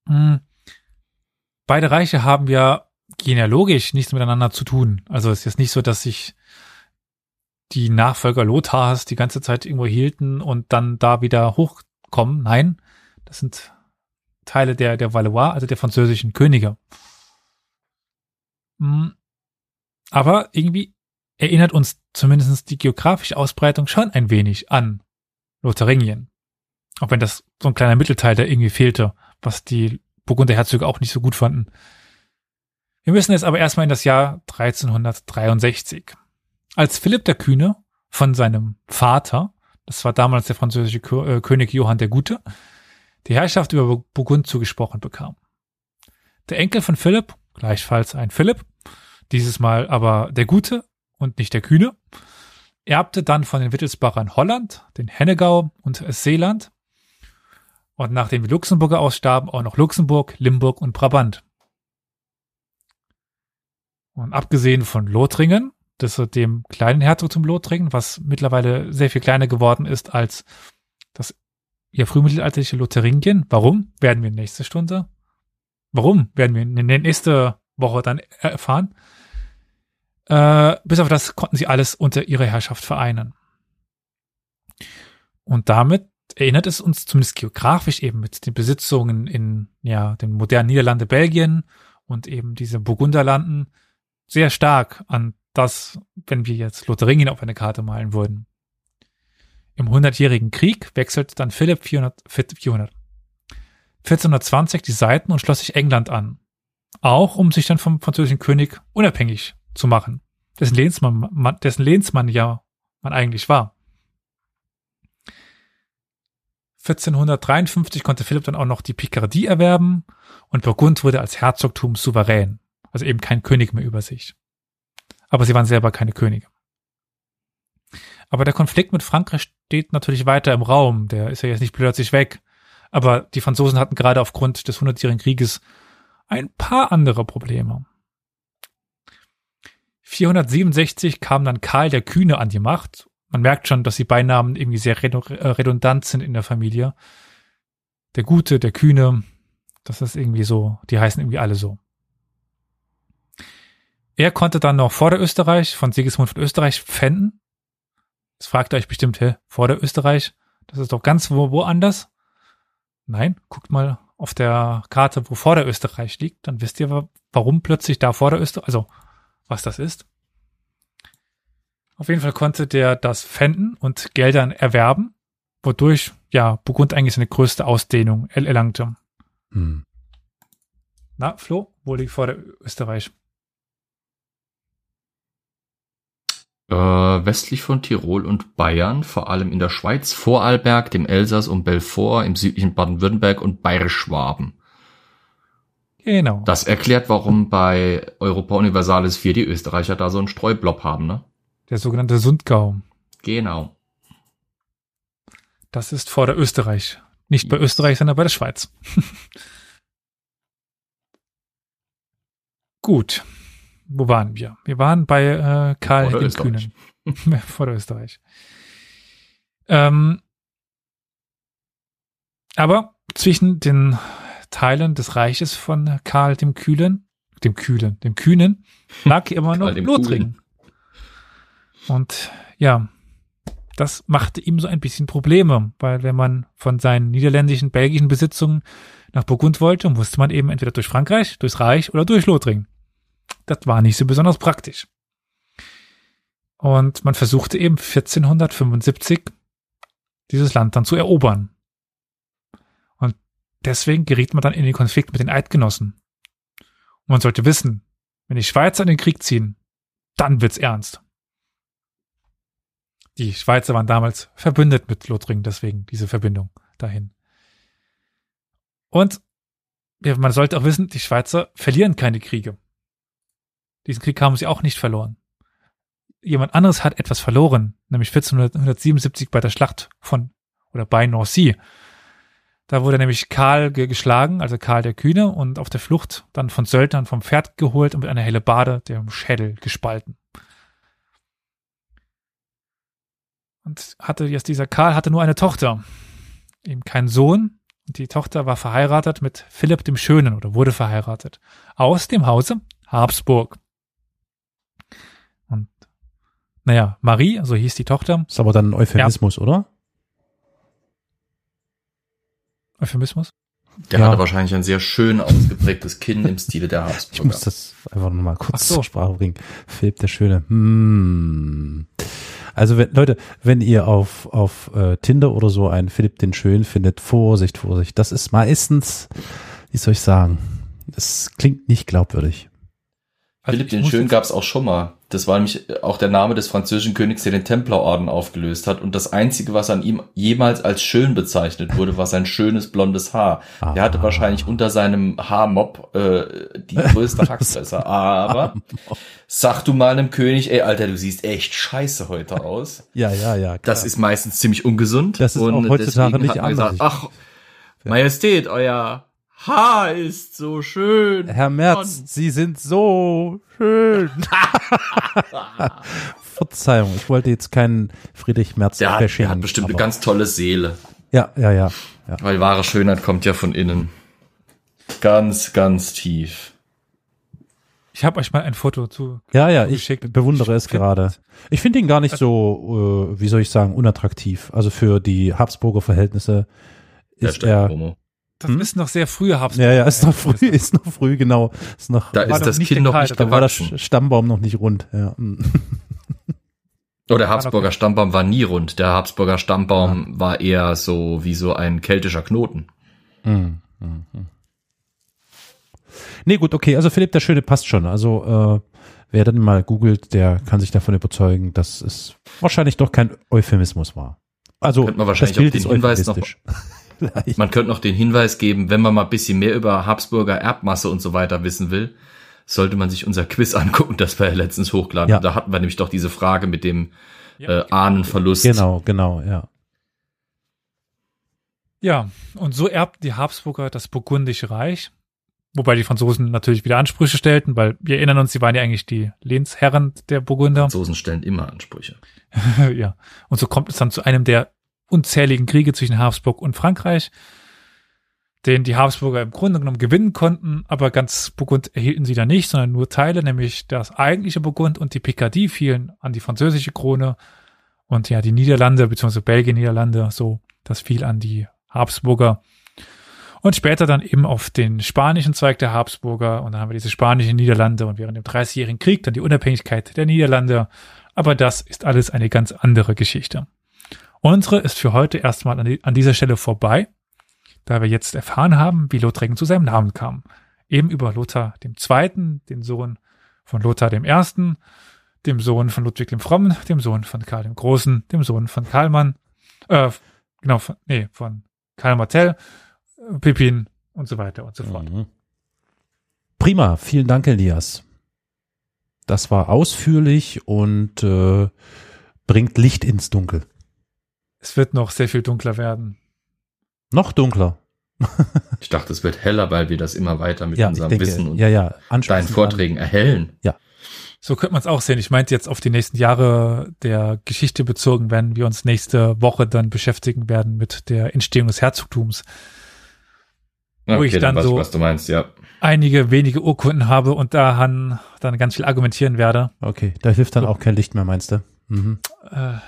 Hm. Beide Reiche haben ja genealogisch nichts miteinander zu tun. Also es ist jetzt nicht so, dass sich die Nachfolger Lothars die ganze Zeit irgendwo hielten und dann da wieder hochkommen. Nein, das sind Teile der, der Valois, also der französischen Könige. Hm. Aber irgendwie erinnert uns zumindest die geografische Ausbreitung schon ein wenig an Lotharingien. Auch wenn das so ein kleiner Mittelteil da irgendwie fehlte, was die Burgunder Herzöge auch nicht so gut fanden. Wir müssen jetzt aber erstmal in das Jahr 1363. Als Philipp der Kühne von seinem Vater, das war damals der französische äh, König Johann der Gute, die Herrschaft über Burgund zugesprochen bekam. Der Enkel von Philipp, gleichfalls ein Philipp, dieses Mal aber der Gute und nicht der Kühne, erbte dann von den Wittelsbachern Holland, den Hennegau und Seeland und nachdem die Luxemburger ausstarben, auch noch Luxemburg, Limburg und Brabant. Und abgesehen von Lothringen, das ist dem kleinen Herzogtum Lothringen, was mittlerweile sehr viel kleiner geworden ist als das ja frühmittelalterliche Lotharingien. Warum? Werden wir nächste Stunde. Warum? Werden wir in der nächsten Woche dann erfahren. Äh, bis auf das konnten sie alles unter ihrer Herrschaft vereinen. Und damit erinnert es uns zumindest geografisch eben mit den Besitzungen in ja den modernen Niederlande Belgien und eben diese Burgunderlanden sehr stark an das, wenn wir jetzt Lotharingien auf eine Karte malen würden. Im Hundertjährigen Krieg wechselt dann Philipp 400, 400, 1420 die Seiten und schloss sich England an. Auch um sich dann vom französischen König unabhängig zu machen, dessen Lehnsmann, dessen Lehnsmann ja man eigentlich war. 1453 konnte Philipp dann auch noch die Picardie erwerben und Burgund wurde als Herzogtum souverän, also eben kein König mehr über sich. Aber sie waren selber keine Könige. Aber der Konflikt mit Frankreich steht natürlich weiter im Raum, der ist ja jetzt nicht plötzlich weg. Aber die Franzosen hatten gerade aufgrund des Hundertjährigen Krieges ein paar andere Probleme. 467 kam dann Karl der Kühne an die Macht man merkt schon, dass die Beinamen irgendwie sehr äh, redundant sind in der Familie. Der Gute, der Kühne, das ist irgendwie so, die heißen irgendwie alle so. Er konnte dann noch Vorderösterreich von Sigismund von Österreich pfänden. Das fragt euch bestimmt, hä, Vorderösterreich? Das ist doch ganz wo, woanders. Nein, guckt mal auf der Karte, wo Vorderösterreich liegt, dann wisst ihr, warum plötzlich da Vorderösterreich, also was das ist. Auf jeden Fall konnte der das fänden und Geldern erwerben, wodurch ja Burgund eigentlich seine größte Ausdehnung erlangte. Hm. Na, Flo, wo liegt vor der Österreich? Äh, westlich von Tirol und Bayern, vor allem in der Schweiz, Vorarlberg, dem Elsass und Belfort, im südlichen Baden-Württemberg und Bayerisch-Schwaben. Genau. Das erklärt, warum bei Europa Universalis 4 die Österreicher da so einen Streublob haben, ne? Der sogenannte Sundgau. Genau. Das ist vor der Österreich. Nicht bei Österreich, sondern bei der Schweiz. Gut. Wo waren wir? Wir waren bei äh, Karl dem Kühnen. vor der Österreich. Ähm, aber zwischen den Teilen des Reiches von Karl dem Kühlen, dem Kühlen, dem Kühnen, lag immer noch Lothringen. Und ja, das machte ihm so ein bisschen Probleme, weil wenn man von seinen niederländischen, belgischen Besitzungen nach Burgund wollte, musste man eben entweder durch Frankreich, durchs Reich oder durch Lothringen. Das war nicht so besonders praktisch. Und man versuchte eben 1475 dieses Land dann zu erobern. Und deswegen geriet man dann in den Konflikt mit den Eidgenossen. Und man sollte wissen, wenn die Schweizer in den Krieg ziehen, dann wird's ernst. Die Schweizer waren damals verbündet mit Lothringen, deswegen diese Verbindung dahin. Und ja, man sollte auch wissen, die Schweizer verlieren keine Kriege. Diesen Krieg haben sie auch nicht verloren. Jemand anderes hat etwas verloren, nämlich 1477 bei der Schlacht von oder bei Nancy. Da wurde nämlich Karl geschlagen, also Karl der Kühne, und auf der Flucht dann von Söldnern vom Pferd geholt und mit einer helle Bade dem Schädel gespalten. Und hatte jetzt dieser Karl hatte nur eine Tochter, eben keinen Sohn. Und die Tochter war verheiratet mit Philipp dem Schönen oder wurde verheiratet aus dem Hause Habsburg. Und naja, Marie, so hieß die Tochter. Ist aber dann ein Euphemismus, ja. oder? Euphemismus? Der ja. hatte wahrscheinlich ein sehr schön ausgeprägtes Kinn im Stile der Habsburger. Ich muss das einfach nochmal kurz so. zur Sprache bringen. Philipp der Schöne. Hm. Also wenn, Leute, wenn ihr auf, auf äh, Tinder oder so einen Philipp den Schön findet, Vorsicht, Vorsicht. Das ist meistens, wie soll ich sagen, das klingt nicht glaubwürdig. Also Philipp den Schön gab es auch schon mal. Das war nämlich auch der Name des französischen Königs, der den Templerorden aufgelöst hat. Und das Einzige, was an ihm jemals als schön bezeichnet wurde, war sein schönes blondes Haar. Ah. Der hatte wahrscheinlich unter seinem Haarmob äh, die größte Hackfresse. Aber sag du mal einem König, ey Alter, du siehst echt scheiße heute aus. ja, ja, ja. Klar. Das ist meistens ziemlich ungesund. Das ist und auch heutzutage nicht anders. Gesagt, ach, Majestät, euer Haar ist so schön. Herr Merz, Und Sie sind so schön. Verzeihung, ich wollte jetzt keinen Friedrich Merz der hat, der hat bestimmt eine ganz tolle Seele. Ja, ja, ja, ja. Weil wahre Schönheit kommt ja von innen. Ganz, ganz tief. Ich habe euch mal ein Foto zu. Ja, ja, ich bewundere ich es gerade. Ich finde ihn gar nicht so, äh, wie soll ich sagen, unattraktiv. Also für die Habsburger Verhältnisse ist er. Promo. Das hm? ist noch sehr früh Habsburg. Ja, ja, ist noch früh, ist noch früh, genau. Ist noch, da ist das Kind noch nicht Da war der Stammbaum noch nicht rund, ja. Hm. Oh, der Habsburger Stammbaum war nie rund. Der Habsburger Stammbaum ja. war eher so wie so ein keltischer Knoten. Mhm. Mhm. Nee, gut, okay. Also Philipp der Schöne passt schon. Also äh, wer dann mal googelt, der kann sich davon überzeugen, dass es wahrscheinlich doch kein Euphemismus war. Also Könnte man wahrscheinlich das Bild auch den Hinweis noch Vielleicht. Man könnte noch den Hinweis geben, wenn man mal ein bisschen mehr über Habsburger Erbmasse und so weiter wissen will, sollte man sich unser Quiz angucken, das wir ja letztens hochladen. Ja. Da hatten wir nämlich doch diese Frage mit dem ja. äh, Ahnenverlust. Genau, genau, ja. Ja, und so erbten die Habsburger das Burgundische Reich, wobei die Franzosen natürlich wieder Ansprüche stellten, weil wir erinnern uns, sie waren ja eigentlich die Lehnsherren der Burgunder. Franzosen stellen immer Ansprüche. ja, und so kommt es dann zu einem der unzähligen Kriege zwischen Habsburg und Frankreich, den die Habsburger im Grunde genommen gewinnen konnten, aber ganz Burgund erhielten sie da nicht, sondern nur Teile, nämlich das eigentliche Burgund und die Picardie fielen an die französische Krone und ja, die Niederlande, beziehungsweise Belgien, Niederlande, so, das fiel an die Habsburger. Und später dann eben auf den spanischen Zweig der Habsburger und dann haben wir diese spanischen Niederlande und während dem Dreißigjährigen Krieg dann die Unabhängigkeit der Niederlande. Aber das ist alles eine ganz andere Geschichte. Unsere ist für heute erstmal an, die, an dieser Stelle vorbei, da wir jetzt erfahren haben, wie Lothringen zu seinem Namen kam. Eben über Lothar II., den Sohn von Lothar I., dem Sohn von Ludwig dem Frommen, dem Sohn von Karl dem Großen, dem Sohn von Karlmann, äh, genau, von, nee, von Karl Martell, Pippin und so weiter und so fort. Mhm. Prima, vielen Dank, Elias. Das war ausführlich und äh, bringt Licht ins Dunkel. Es wird noch sehr viel dunkler werden. Noch dunkler. ich dachte, es wird heller, weil wir das immer weiter mit ja, unserem denke, Wissen und ja, ja, deinen Vorträgen an. erhellen. Ja. So könnte man es auch sehen. Ich meinte jetzt auf die nächsten Jahre der Geschichte bezogen, wenn wir uns nächste Woche dann beschäftigen werden mit der Entstehung des Herzogtums. Okay, wo ich dann, dann so was du meinst, ja. einige wenige Urkunden habe und daran dann ganz viel argumentieren werde. Okay, da hilft dann so. auch kein Licht mehr, meinst du? Mhm. Äh,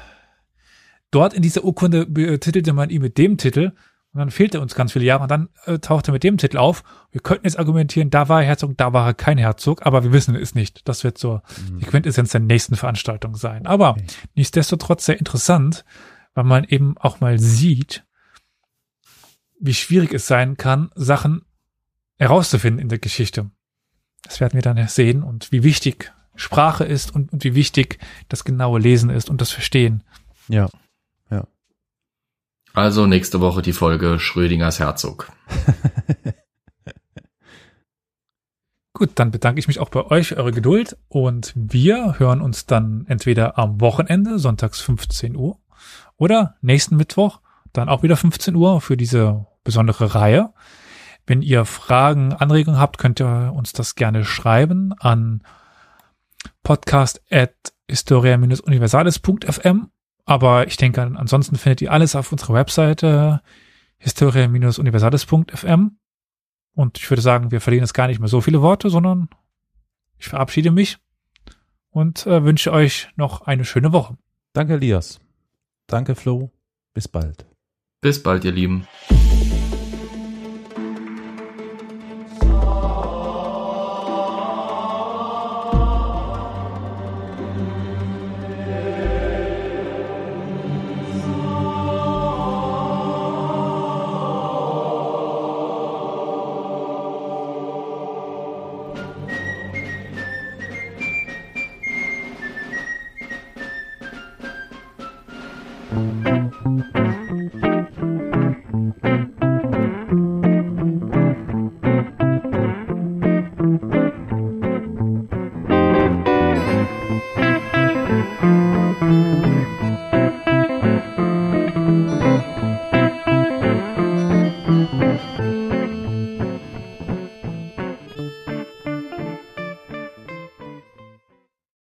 dort in dieser Urkunde betitelte man ihn mit dem Titel und dann fehlte uns ganz viele Jahre und dann äh, tauchte er mit dem Titel auf. Wir könnten jetzt argumentieren, da war er Herzog, da war er kein Herzog, aber wir wissen es nicht. Das wird so mhm. die Quintessenz der nächsten Veranstaltung sein. Aber okay. nichtsdestotrotz sehr interessant, weil man eben auch mal sieht, wie schwierig es sein kann, Sachen herauszufinden in der Geschichte. Das werden wir dann sehen und wie wichtig Sprache ist und, und wie wichtig das genaue Lesen ist und das Verstehen Ja, ja. Also nächste Woche die Folge Schrödingers Herzog. Gut, dann bedanke ich mich auch bei euch für eure Geduld und wir hören uns dann entweder am Wochenende, sonntags 15 Uhr, oder nächsten Mittwoch, dann auch wieder 15 Uhr für diese besondere Reihe. Wenn ihr Fragen, Anregungen habt, könnt ihr uns das gerne schreiben an podcast at historia-universales.fm. Aber ich denke, ansonsten findet ihr alles auf unserer Webseite historia-universales.fm. Und ich würde sagen, wir verlieren jetzt gar nicht mehr so viele Worte, sondern ich verabschiede mich und äh, wünsche euch noch eine schöne Woche. Danke, Elias. Danke, Flo. Bis bald. Bis bald, ihr Lieben.